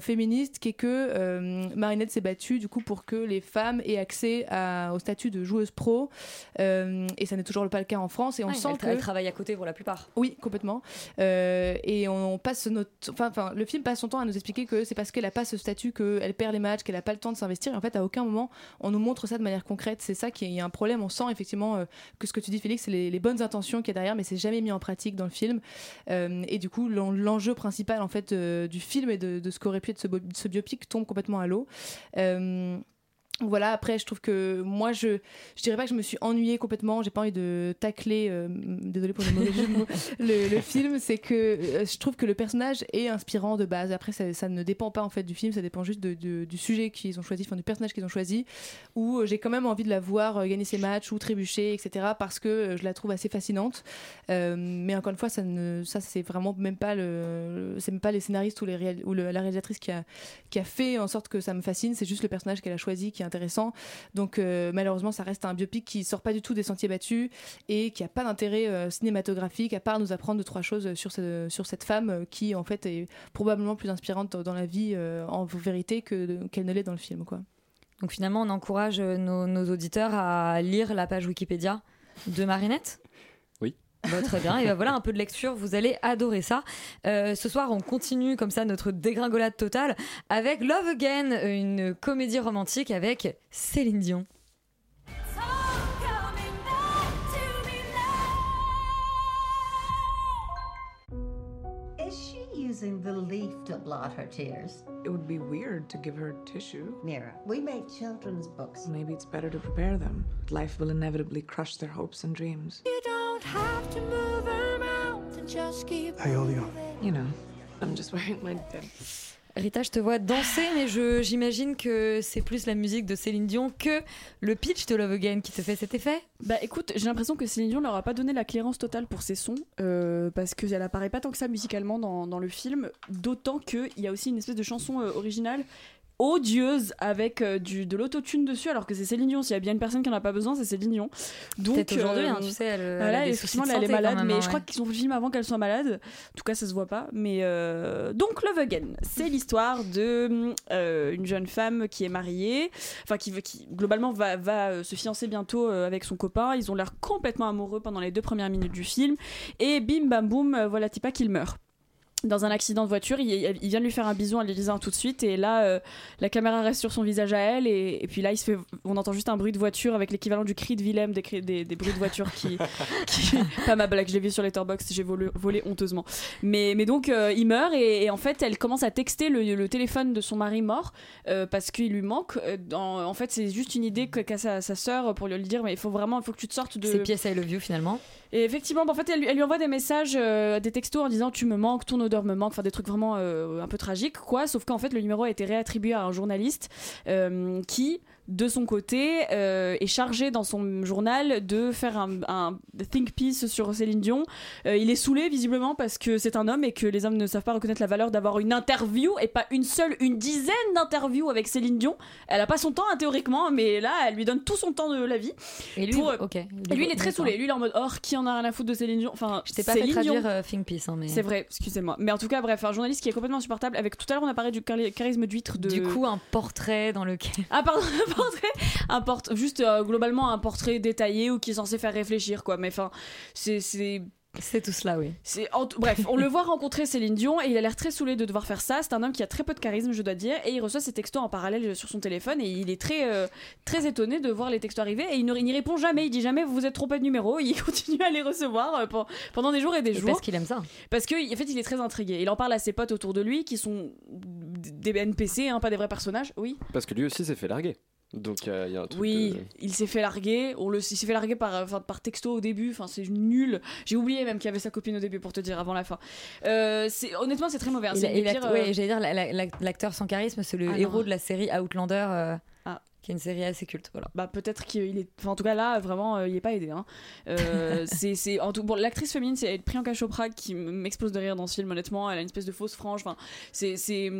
féministe qui est que Marinette s'est battue du coup pour que les femmes aient accès à- au statut de joueuse pro et ça n'est toujours pas le cas en France et on Ouais, sent elle, que elle travaille à côté pour la plupart. oui, complètement. Et on passe notre, enfin, enfin, le film passe son temps à nous expliquer que c'est parce qu'elle a pas ce statut qu'elle perd les qu'elle a pas le temps de s'investir. En fait, à aucun moment, on nous montre ça de manière concrète. C'est ça qui est, un problème. On sent effectivement euh, que ce que tu dis, Félix, c'est les, bonnes intentions qu'il y a derrière, mais c'est jamais mis en pratique dans le film. Euh, et du coup, l'en- l'enjeu principal en fait euh, du film et de, ce qu'aurait pu être ce biopic tombe complètement à l'eau. Voilà, après, je trouve que moi, je, je dirais pas que je me suis ennuyée complètement. J'ai pas envie de tacler, euh, désolé pour le mauvais jeu de mots, *laughs* le, le film. C'est que euh, je trouve que le personnage est inspirant de base. Après, ça, ça ne dépend pas en fait du film, ça dépend juste de- de- du sujet qu'ils ont choisi, enfin du personnage qu'ils ont choisi. Où euh, j'ai quand même envie de la voir euh, gagner ses matchs ou trébucher, etc. Parce que je la trouve assez fascinante. Mais encore une fois, ça, ne, ça c'est vraiment même pas le, c'est même pas les scénaristes ou, les réal- ou le- la réalisatrice qui a, qui a fait en sorte que ça me fascine. C'est juste le personnage qu'elle a choisi qui est intéressant. Donc euh, malheureusement, ça reste un biopic qui sort pas du tout des sentiers battus et qui a pas d'intérêt euh, cinématographique à part nous apprendre deux trois choses sur, ce- sur cette femme euh, qui en fait est probablement plus inspirante dans- la vie euh, en vérité que qu'elle ne l'est dans le film. Donc finalement, on encourage euh, nos auditeurs à lire la page Wikipédia de Marinette? Bah, très bien, et ben voilà un peu de lecture, vous allez adorer ça. Euh, ce soir, on continue comme ça notre dégringolade totale avec Love Again, une comédie romantique avec Céline Dion. Is she using the leaf to blot her tears? It would be weird to give her tissue. Mira, we make children's books. Maybe it's better to prepare them. Life will inevitably crush their hopes and dreams. You don't have to move her mouth and just keep Aiolio. You? know, I'm just wearing my. Rita, je te vois danser, mais je- j'imagine que c'est plus la musique de Céline Dion que le pitch de Love Again qui te fait cet effet Bah écoute, j'ai l'impression que Céline Dion leur a pas donné la clairance totale pour ses sons, euh, parce qu'elle apparaît pas tant que ça musicalement dans, dans le film, d'autant qu'il y a aussi une espèce de chanson euh, originale odieuse avec euh, du, de l'autotune dessus alors que c'est Céline Dion. S'il y a bien une personne qui en a pas besoin c'est Céline Dion. Donc aujourd'hui, euh, hein, tu sais, elle, elle voilà, a des effectivement, soucis de elle est malade même, mais hein, je crois qu'ils ont fait le film avant qu'elle soit malade. En tout cas ça se voit pas. Mais euh, donc Love Again c'est l'histoire de une jeune femme qui est mariée enfin qui, qui globalement va, va se fiancer bientôt avec son copain. Ils ont l'air complètement amoureux pendant les deux premières minutes du film. Et bim bam boum voilà Tipa qu'il meurt dans un accident de voiture, il, il vient de lui faire un bisou en lui disant tout de suite, et là, euh, la caméra reste sur son visage à elle, et, et puis là, il se fait, on entend juste un bruit de voiture avec l'équivalent du cri de Willem des, cris- des, des bruits de voiture qui, *laughs* qui- pas ma blague, je l'ai vu sur Letterboxd, j'ai volé, volé honteusement. Mais, mais donc, euh, il meurt, et, et en fait, elle commence à texter le, le téléphone de son mari mort euh, parce qu'il lui manque. En fait, c'est juste une idée qu'a sa, sa sœur pour lui dire, mais il faut vraiment, il faut que tu te sortes de. C'est pièce I Love You finalement. Et effectivement, bah, en fait, elle, lui- envoie des messages, euh, des textos en disant tu me manques, ton odeur me manque, enfin des trucs vraiment euh, un peu tragiques, quoi. Sauf qu'en fait, le numéro a été réattribué à un journaliste euh, qui, de son côté, euh, est chargé dans son journal de faire un, un think piece sur Céline Dion. Euh, il est saoulé visiblement parce que c'est un homme et que les hommes ne savent pas reconnaître la valeur d'avoir une interview et pas une seule, une dizaine d'interviews avec Céline Dion. Elle a pas son temps hein, théoriquement, mais là, elle lui donne tout son temps de la vie. Et lui, Pour- il est très saoulé. Lui, il est en mode, oh, qui en a rien à foutre de Céline Dion? Enfin, Je t'ai pas fait Céline traduire Dion. euh, Think Peace, hein, mais. C'est vrai, excusez-moi. Mais en tout cas, bref, un journaliste qui est complètement insupportable. Avec tout à l'heure, on a parlé du chari- charisme d'huître de. Du coup, un portrait dans lequel. Ah pardon, *laughs* portrait, un portrait, juste euh, globalement un portrait détaillé ou qui est censé faire réfléchir quoi. Mais enfin, c'est c'est C'est tout cela, oui. c'est en tout- bref, on le voit rencontrer Céline Dion et il a l'air très saoulé de devoir faire ça. C'est un homme qui a très peu de charisme, je dois dire, et il reçoit ses textos en parallèle sur son téléphone et il est très euh, très étonné de voir les textos arriver et il ne- il n'y répond jamais. Il dit jamais vous vous êtes trompé de numéro. Il *laughs* continue à les recevoir euh, pen- pendant des jours et des Et jours. Parce qu'il aime ça. Parce que en fait, il est très intrigué. Il en parle à ses potes autour de lui qui sont des NPC, hein, pas des vrais personnages. Oui. Parce que lui aussi s'est fait larguer. Donc euh, il y a un truc. Oui, de- il s'est fait larguer. On le, il s'est fait larguer par, enfin, par texto au début. Enfin, c'est nul. J'ai oublié même qu'il y avait sa copine au début pour te dire avant la fin. Euh, honnêtement, c'est très mauvais. hein. C'est ouais, euh, j'allais dire, la- la- la- l'acteur sans charisme, c'est le Ah, héros non. de la série Outlander, euh. Qui est une série assez culte. Voilà. Bah peut-être qu'il est. Enfin, en tout cas là, vraiment, euh, il est pas aidé. Hein. Euh, *laughs* c'est, c'est en tout. Bon, l'actrice féminine, c'est Priyanka Chopra qui m'explose de rire dans ce film. Honnêtement, elle a une espèce de fausse frange. Enfin, c'est, c'est,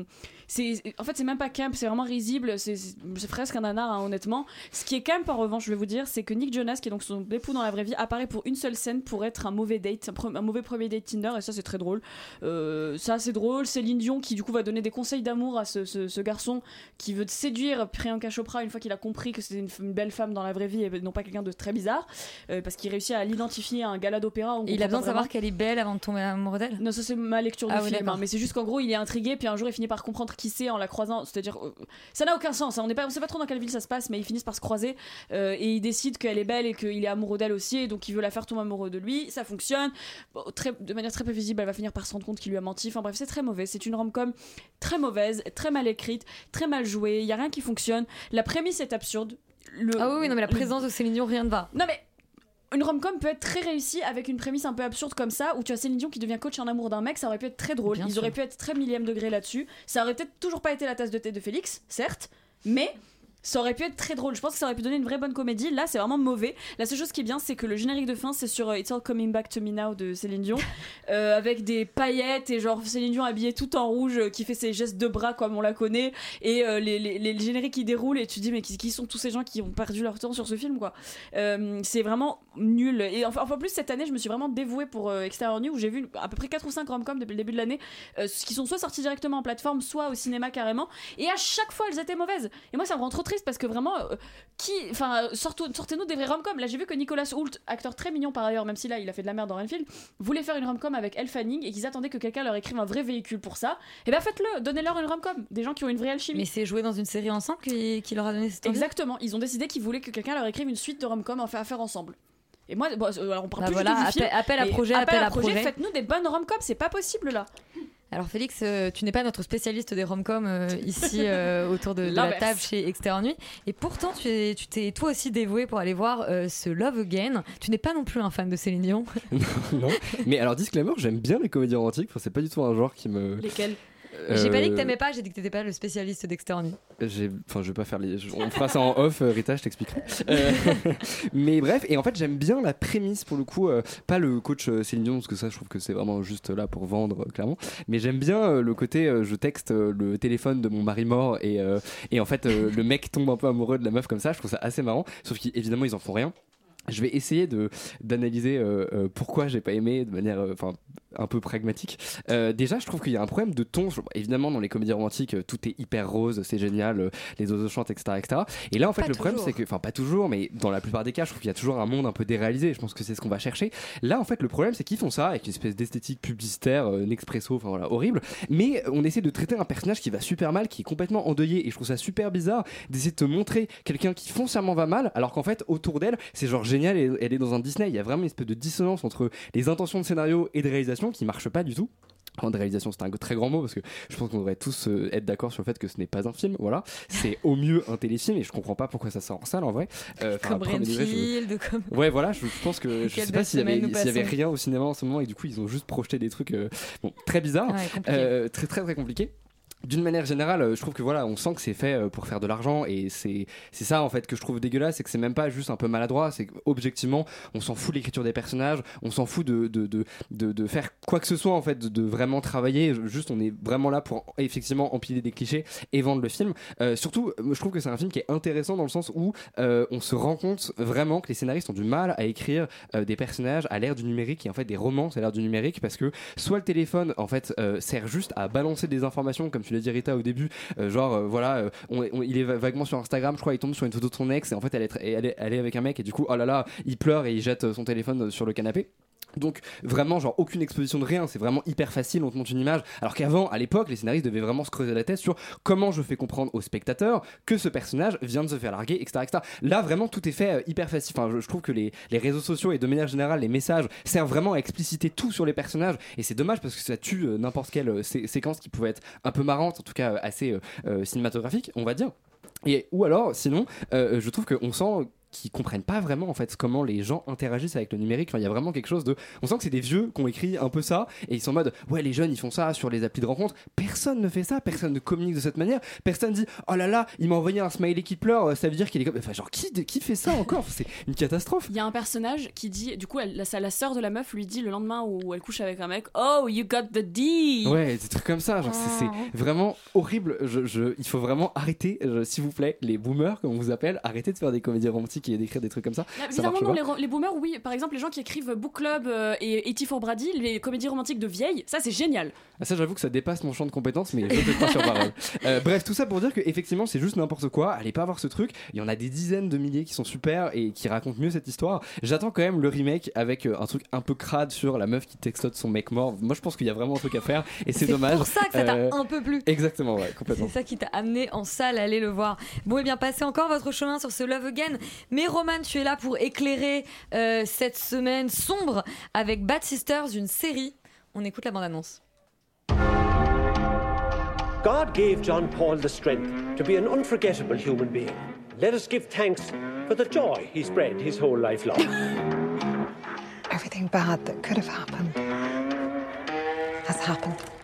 c'est. En fait, c'est même pas camp. C'est vraiment risible. C'est, c'est c'est presque un nanar, hein, honnêtement. Ce qui est camp, en revanche, je vais vous dire, c'est que Nick Jonas, qui est donc son époux dans la vraie vie, apparaît pour une seule scène pour être un mauvais date, un, pre- un mauvais premier date Tinder. Et ça, c'est très drôle. Euh, ça, c'est drôle. Céline Dion qui du coup va donner des conseils d'amour à ce, ce- ce garçon qui veut séduire Priyanka Chopra une fois qu'il a compris que c'était une, belle femme dans la vraie vie et non pas quelqu'un de très bizarre, euh, parce qu'il réussit à l'identifier à un gala d'opéra. il a besoin de savoir qu'elle est belle avant de tomber amoureux d'elle Non, ça c'est ma lecture du Ah oui, film, hein, mais c'est juste qu'en gros il est intrigué, puis un jour il finit par comprendre qui c'est en la croisant. C'est-à-dire, euh, ça n'a aucun sens. hein, on n'est pas, on sait pas trop dans quelle ville ça se passe, mais ils finissent par se croiser euh, et il décide qu'elle est belle et qu'il est amoureux d'elle aussi, et donc il veut la faire tomber amoureux de lui. Ça fonctionne Bon, très, de manière très prévisible. Elle va finir par se rendre compte qu'il lui a menti. Enfin bref, c'est très mauvais. C'est une rom-com très mauvaise, très mal écrite, très mal jouée. Il y a rien qui fonctionne. La prémisse est absurde. Le- Ah oui, oui, non, mais la présence de Céline Dion, rien ne va. non mais une rom-com peut être très réussie avec une prémisse un peu absurde comme ça, où tu as Céline Dion qui devient coach en amour d'un mec, ça aurait pu être très drôle. Bien Ils sûr. auraient pu être très millième degré là-dessus. Ça aurait peut-être toujours pas été la tasse de thé de Félix, certes, mais ça aurait pu être très drôle. Je pense que ça aurait pu donner une vraie bonne comédie. Là, c'est vraiment mauvais. La seule chose qui est bien, c'est que le générique de fin, c'est sur euh, It's All Coming Back to Me Now de Céline Dion, *laughs* euh, avec des paillettes et genre Céline Dion habillée tout en rouge, euh, qui fait ses gestes de bras comme on la connaît, et euh, les, les, les génériques qui déroulent, et tu te dis, mais qui, qui sont tous ces gens qui ont perdu leur temps sur ce film, quoi. C'est vraiment nul. Et enfin, enfin, en plus, cette année, je me suis vraiment dévouée pour Extérieur Nu, où j'ai vu à peu près 4 ou 5 rom-coms depuis le début de l'année, qui sont soit sortis directement en plateforme, soit au cinéma carrément. Et à chaque fois, elles étaient mauvaises. Et moi, ça me rend trop triste parce que vraiment, euh, qui, enfin, sortez-nous des vrais rom-coms. Là, j'ai vu que Nicolas Hoult, acteur très mignon par ailleurs, même si là, il a fait de la merde dans Renfield, voulait faire une rom-com avec Elle Fanning et qu'ils attendaient que quelqu'un leur écrive un vrai véhicule pour ça. Et ben, faites-le, donnez-leur une rom-com. Des gens qui ont une vraie alchimie. Mais c'est joué dans une série ensemble qui, qui leur a donné cette Exactement. Ils ont décidé qu'ils voulaient que quelqu'un leur écrive une suite de rom-com à faire, ensemble. Et moi, bon, euh, alors on parle Bah plus voilà, du film. appel- appel à projet, appel à projet. Faites-nous des bonnes rom-com, c'est pas possible là. Alors Félix, euh, tu n'es pas notre spécialiste des rom-coms euh, ici euh, *laughs* autour de, de la table chez Extérieur Nuit. Et pourtant, tu es- tu t'es toi aussi dévoué pour aller voir euh, ce Love Again. Tu n'es pas non plus un fan de Céline Dion. *laughs* non. Mais alors, disclaimer, j'aime bien les comédies romantiques. Enfin, c'est pas du tout un genre qui me. Lesquels J'ai pas dit que Euh, t'aimais pas, j'ai dit que t'étais pas le spécialiste. J'ai, enfin, je vais pas faire les. On fera ça en off, euh, Rita, je t'expliquerai. *laughs* Euh, mais bref, et en fait, j'aime bien la prémisse pour le coup, euh, pas le coach Céline Dion, parce que ça, je trouve que c'est vraiment juste là pour vendre, euh, clairement. Mais j'aime bien le côté, je texte le téléphone de mon mari mort et, et en fait, le mec tombe un peu amoureux de la meuf comme ça. Je trouve ça assez marrant, sauf qu'évidemment, ils en font rien. Je vais essayer de d'analyser euh, euh, pourquoi j'ai pas aimé de manière euh, enfin un peu pragmatique. Euh, déjà, je trouve qu'il y a un problème de ton. Évidemment, dans les comédies romantiques, tout est hyper rose, c'est génial, les oiseaux chantent, etc., etc. Et là, en fait, Pas le problème, c'est que, enfin, pas toujours, mais dans la plupart des cas, je trouve qu'il y a toujours un monde un peu déréalisé. Je pense que c'est ce qu'on va chercher. Là, en fait, le problème, c'est qu'ils font ça avec une espèce d'esthétique publicitaire, euh, Nespresso, enfin voilà, horrible. Mais on essaie de traiter un personnage qui va super mal, qui est complètement endeuillé. Et je trouve ça super bizarre d'essayer de te montrer quelqu'un qui foncièrement va mal, alors qu'en fait, autour d'elle, c'est genre et elle est dans un Disney. Il y a vraiment une espèce de dissonance entre les intentions de scénario et de réalisation qui marche pas du tout. De réalisation, c'est un très grand mot parce que je pense qu'on devrait tous euh, être d'accord sur le fait que ce n'est pas un film. Voilà, c'est au mieux un téléfilm et je comprends pas pourquoi ça sort en salle en vrai. Euh, Comme degré, je- Renfield, comme. Ouais, voilà, je, pense que *laughs* je sais pas s'il y, avait, s'il y rien au cinéma en ce moment et du coup ils ont juste projeté des trucs euh, bon, très bizarres, Ouais. Euh, très très très compliqués. D'une manière générale, euh, je trouve que voilà, on sent que c'est fait euh, pour faire de l'argent et c'est c'est ça en fait que je trouve dégueulasse, c'est que c'est même pas juste un peu maladroit, c'est qu'objectivement, on s'en fout de l'écriture des personnages, on s'en fout de de, de, de faire quoi que ce soit en fait, de, vraiment travailler. Juste, on est vraiment là pour effectivement empiler des clichés et vendre le film. Euh, surtout, je trouve que c'est un film qui est intéressant dans le sens où on se rend compte vraiment que les scénaristes ont du mal à écrire des personnages à l'ère du numérique et en fait des romances à l'ère du numérique parce que soit le téléphone en fait sert juste à balancer des informations comme tu l'as dit Rita au début euh, genre euh, voilà euh, il est va- vaguement sur Instagram je crois il tombe sur une photo de son ex et en fait elle est, avec un mec et du coup oh là là il pleure et il jette son téléphone sur le canapé donc vraiment genre aucune exposition de rien, c'est vraiment hyper facile, on te montre une image. Alors qu'avant, à l'époque, les scénaristes devaient vraiment se creuser la tête sur comment je fais comprendre au spectateur que ce personnage vient de se faire larguer, etc. etc. Là vraiment tout est fait euh, hyper facile. Enfin, je, trouve que les, les réseaux sociaux et de manière générale les messages servent vraiment à expliciter tout sur les personnages et c'est dommage parce que ça tue euh, n'importe quelle euh, sé- séquence qui pouvait être un peu marrante, en tout cas assez cinématographique, on va dire. Et, ou alors, sinon, je trouve qu'on sent qu'ils comprennent pas vraiment en fait comment les gens interagissent avec le numérique. Enfin, il y a vraiment quelque chose de. On sent que c'est des vieux qui ont écrit un peu ça et ils sont en mode ouais les jeunes ils font ça sur les applis de rencontre. Personne ne fait ça, personne ne communique de cette manière. Personne dit oh là là il m'a envoyé un smiley qui pleure, ça veut dire qu'il est comme. Enfin genre qui qui fait ça encore? C'est une catastrophe. Il y a un personnage qui dit, du coup, elle, la, la sœur de la meuf lui dit le lendemain où elle couche avec un mec, Oh, you got the D. Ouais, des trucs comme ça, genre c'est- c'est vraiment horrible. Je, je- il faut vraiment arrêter, euh, s'il vous plaît, les boomers comme on vous appelle, arrêtez de faire des comédies romantiques romantiques et d'écrire des trucs comme ça. Ah, ça Bizarrement, marche non, les, les boomers, oui. Par exemple, les gens qui écrivent Book Club euh, et E.T. for Brady, les comédies romantiques de vieilles, ça c'est génial. Ah, ça, j'avoue que ça dépasse mon champ de compétences, mais je te crois sur parole. *laughs* Euh, bref, tout ça pour dire que effectivement, c'est juste n'importe quoi. Allez pas voir ce truc. Il y en a des dizaines de milliers qui sont super et qui racontent mieux cette histoire. J'attends quand même le remake avec euh, un truc un peu crade sur la meuf qui textote son mec mort. Moi, je pense qu'il y a vraiment un truc à faire et c'est dommage. pour ça que ça t'a Euh, un peu plu. Exactement, ouais, complètement. C'est ça qui t'a amené en salle à aller le voir. Bon, et bien, passez encore votre chemin sur ce Love Again. Mais Roman, tu es là pour éclairer euh, cette semaine sombre avec Bad Sisters, une série. On écoute la bande-annonce. God gave John Paul the strength to be an unforgettable human being. Let us give thanks for the joy he spread his whole life long. *laughs* Everything bad that could have happened has happened.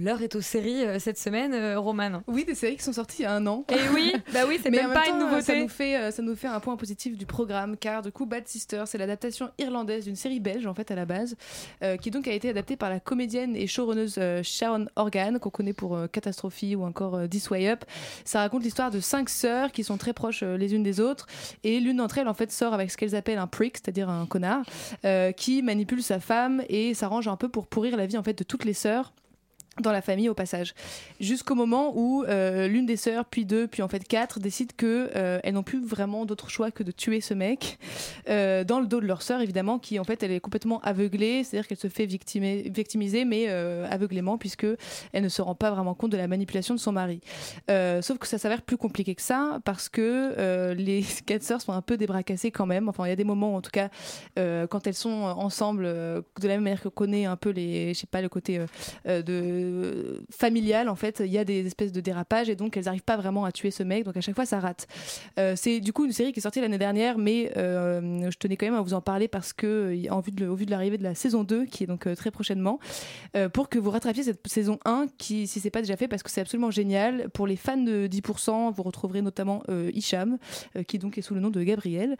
L'heure est aux séries euh, cette semaine, euh, Roman. Oui, des séries qui sont sorties il y a un an. Et oui, bah oui, c'est même pas une temps, nouveauté. Ça nous, fait, euh, ça nous fait un point positif du programme, car du coup, Bad Sister, c'est l'adaptation irlandaise d'une série belge, en fait, à la base, euh, qui donc a été adaptée par la comédienne et showrunneuse euh, Sharon Organ, qu'on connaît pour euh, Catastrophe ou encore euh, This Way Up. Ça raconte l'histoire de cinq sœurs qui sont très proches euh, les unes des autres, et l'une d'entre elles, en fait, sort avec ce qu'elles appellent un prick, c'est-à-dire un connard, euh, qui manipule sa femme et s'arrange un peu pour pourrir la vie, en fait, de toutes les sœurs dans la famille au passage. Jusqu'au moment où euh, l'une des sœurs puis deux puis en fait quatre décident que euh, elles n'ont plus vraiment d'autre choix que de tuer ce mec euh, dans le dos de leur sœur évidemment qui en fait elle est complètement aveuglée c'est à dire qu'elle se fait victimer, victimiser mais euh, aveuglément puisque elle ne se rend pas vraiment compte de la manipulation de son mari. Sauf que ça s'avère plus compliqué que ça parce que les *laughs* quatre sœurs sont un peu débracassées quand même. Enfin il y a des moments en tout cas quand elles sont ensemble de la même manière qu'on connaît un peu les je sais pas le côté euh, euh, de familial en fait il y a des espèces de dérapages et donc elles n'arrivent pas vraiment à tuer ce mec donc à chaque fois ça rate. Euh, c'est du coup une série qui est sortie l'année dernière mais euh, je tenais quand même à vous en parler parce que en vue de, au vu de l'arrivée de la saison 2 qui est donc euh, très prochainement pour que vous rattrapiez cette saison 1 qui si c'est pas déjà fait parce que c'est absolument génial. Pour les fans de 10% vous retrouverez notamment Hicham qui donc est sous le nom de Gabriel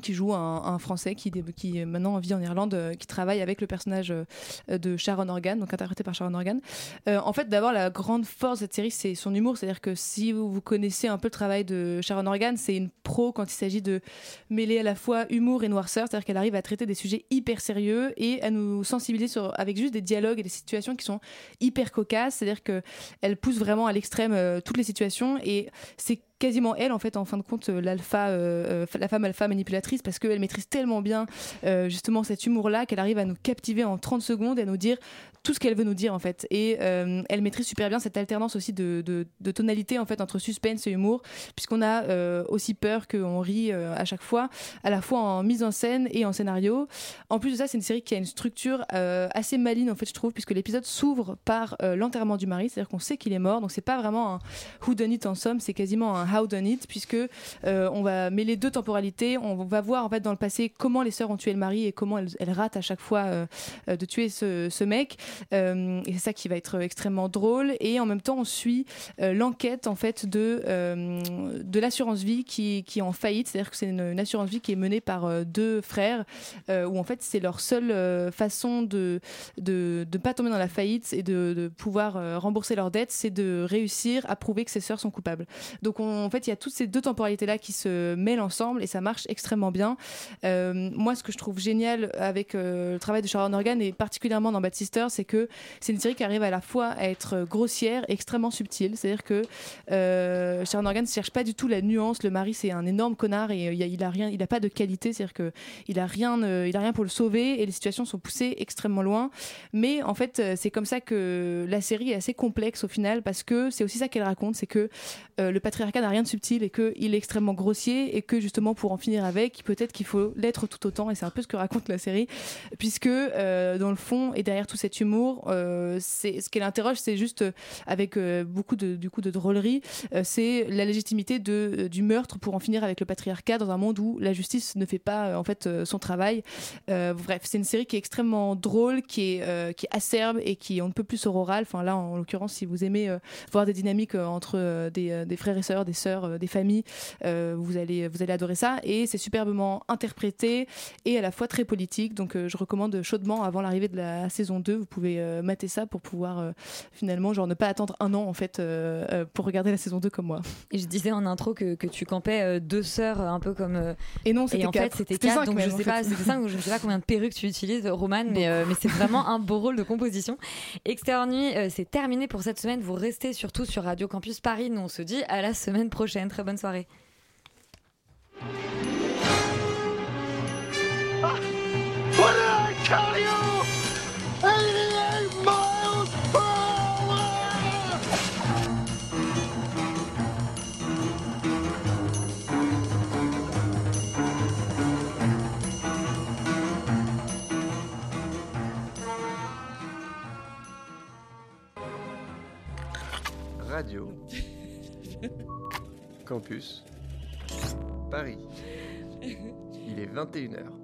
qui joue un, français qui, qui euh, maintenant vit en Irlande, euh, qui travaille avec le personnage euh, de Sharon Organ, donc interprété par Sharon Organ. En fait, d'abord, la grande force de cette série, c'est son humour. C'est-à-dire que si vous, connaissez un peu le travail de Sharon Organ, c'est une pro quand il s'agit de mêler à la fois humour et noirceur. C'est-à-dire qu'elle arrive à traiter des sujets hyper sérieux et à nous sensibiliser avec juste des dialogues et des situations qui sont hyper cocasses. C'est-à-dire qu'elle pousse vraiment à l'extrême toutes les situations et c'est quasiment elle en fait en fin de compte euh, l'alpha euh, euh, la femme alpha manipulatrice parce qu'elle maîtrise tellement bien justement cet humour là qu'elle arrive à nous captiver en 30 secondes et à nous dire tout ce qu'elle veut nous dire en fait. Et elle maîtrise super bien cette alternance aussi de, tonalité en fait entre suspense et humour puisqu'on a aussi peur qu'on rit à chaque fois à la fois en mise en scène et en scénario. En plus de ça c'est une série qui a une structure assez maligne en fait je trouve puisque l'épisode s'ouvre par l'enterrement du mari c'est à dire qu'on sait qu'il est mort donc c'est pas vraiment un who done it en somme c'est quasiment un how done it puisque euh, on va mêler deux temporalités. On va voir en fait dans le passé comment les sœurs ont tué le mari et comment elles, ratent à chaque fois euh, euh, de tuer ce, mec. C'est ça qui va être extrêmement drôle. Et en même temps on suit l'enquête en fait de de l'assurance vie qui, qui est en faillite. C'est à dire que c'est une, assurance vie qui est menée par deux frères où en fait c'est leur seule façon de de de pas tomber dans la faillite et de, pouvoir rembourser leurs dettes c'est de réussir à prouver que ses sœurs sont coupables. Donc on- en fait il y a toutes ces deux temporalités là qui se mêlent ensemble et ça marche extrêmement bien. Euh, moi ce que je trouve génial avec euh, le travail de Sharon Organ et particulièrement dans Bad Sister c'est que c'est une série qui arrive à la fois à être grossière et extrêmement subtile. C'est à dire que euh, Sharon Organ ne cherche pas du tout la nuance. Le mari c'est un énorme connard et euh, il, y a, il a rien il a pas de qualité. C'est à dire que il a rien euh, il a rien pour le sauver et les situations sont poussées extrêmement loin. Mais en fait euh, c'est comme ça que la série est assez complexe au final parce que c'est aussi ça qu'elle raconte. C'est que euh, le patriarcat n'a rien de subtil et qu'il est extrêmement grossier et que justement pour en finir avec peut-être qu'il faut l'être tout autant. Et c'est un peu ce que raconte la série puisque euh, dans le fond et derrière tout cet humour euh, c'est ce qu'elle interroge c'est juste euh, avec beaucoup de du coup de drôlerie c'est la légitimité de du meurtre pour en finir avec le patriarcat dans un monde où la justice ne fait pas en fait son travail. Bref c'est une série qui est extrêmement drôle qui est qui est acerbe et qui on ne peut plus sororale enfin là en l'occurrence si vous aimez voir des dynamiques entre des, des frères et sœurs des des sœurs, euh, des familles, euh, vous allez vous allez adorer ça et c'est superbement interprété et à la fois très politique. Donc euh, je recommande chaudement avant l'arrivée de la saison 2, vous pouvez mater ça pour pouvoir finalement genre ne pas attendre un an en fait pour regarder la saison 2 comme moi. Et je disais en intro que, que tu campais deux sœurs un peu comme. Et non, c'était en fait quatre. c'était C'était quatre, cinq donc je en sais fait. pas, c'était cinq, je sais pas combien de perruques tu utilises, Roman, mais, euh, mais c'est vraiment un beau rôle de composition. Extérieur Nuit, euh, c'est terminé pour cette semaine. Vous restez surtout sur Radio Campus Paris. Nous on se dit à la semaine prochaine. Très bonne soirée. What did I tell you? 88 miles per hour! Radio. Campus. Paris. Il est 21h.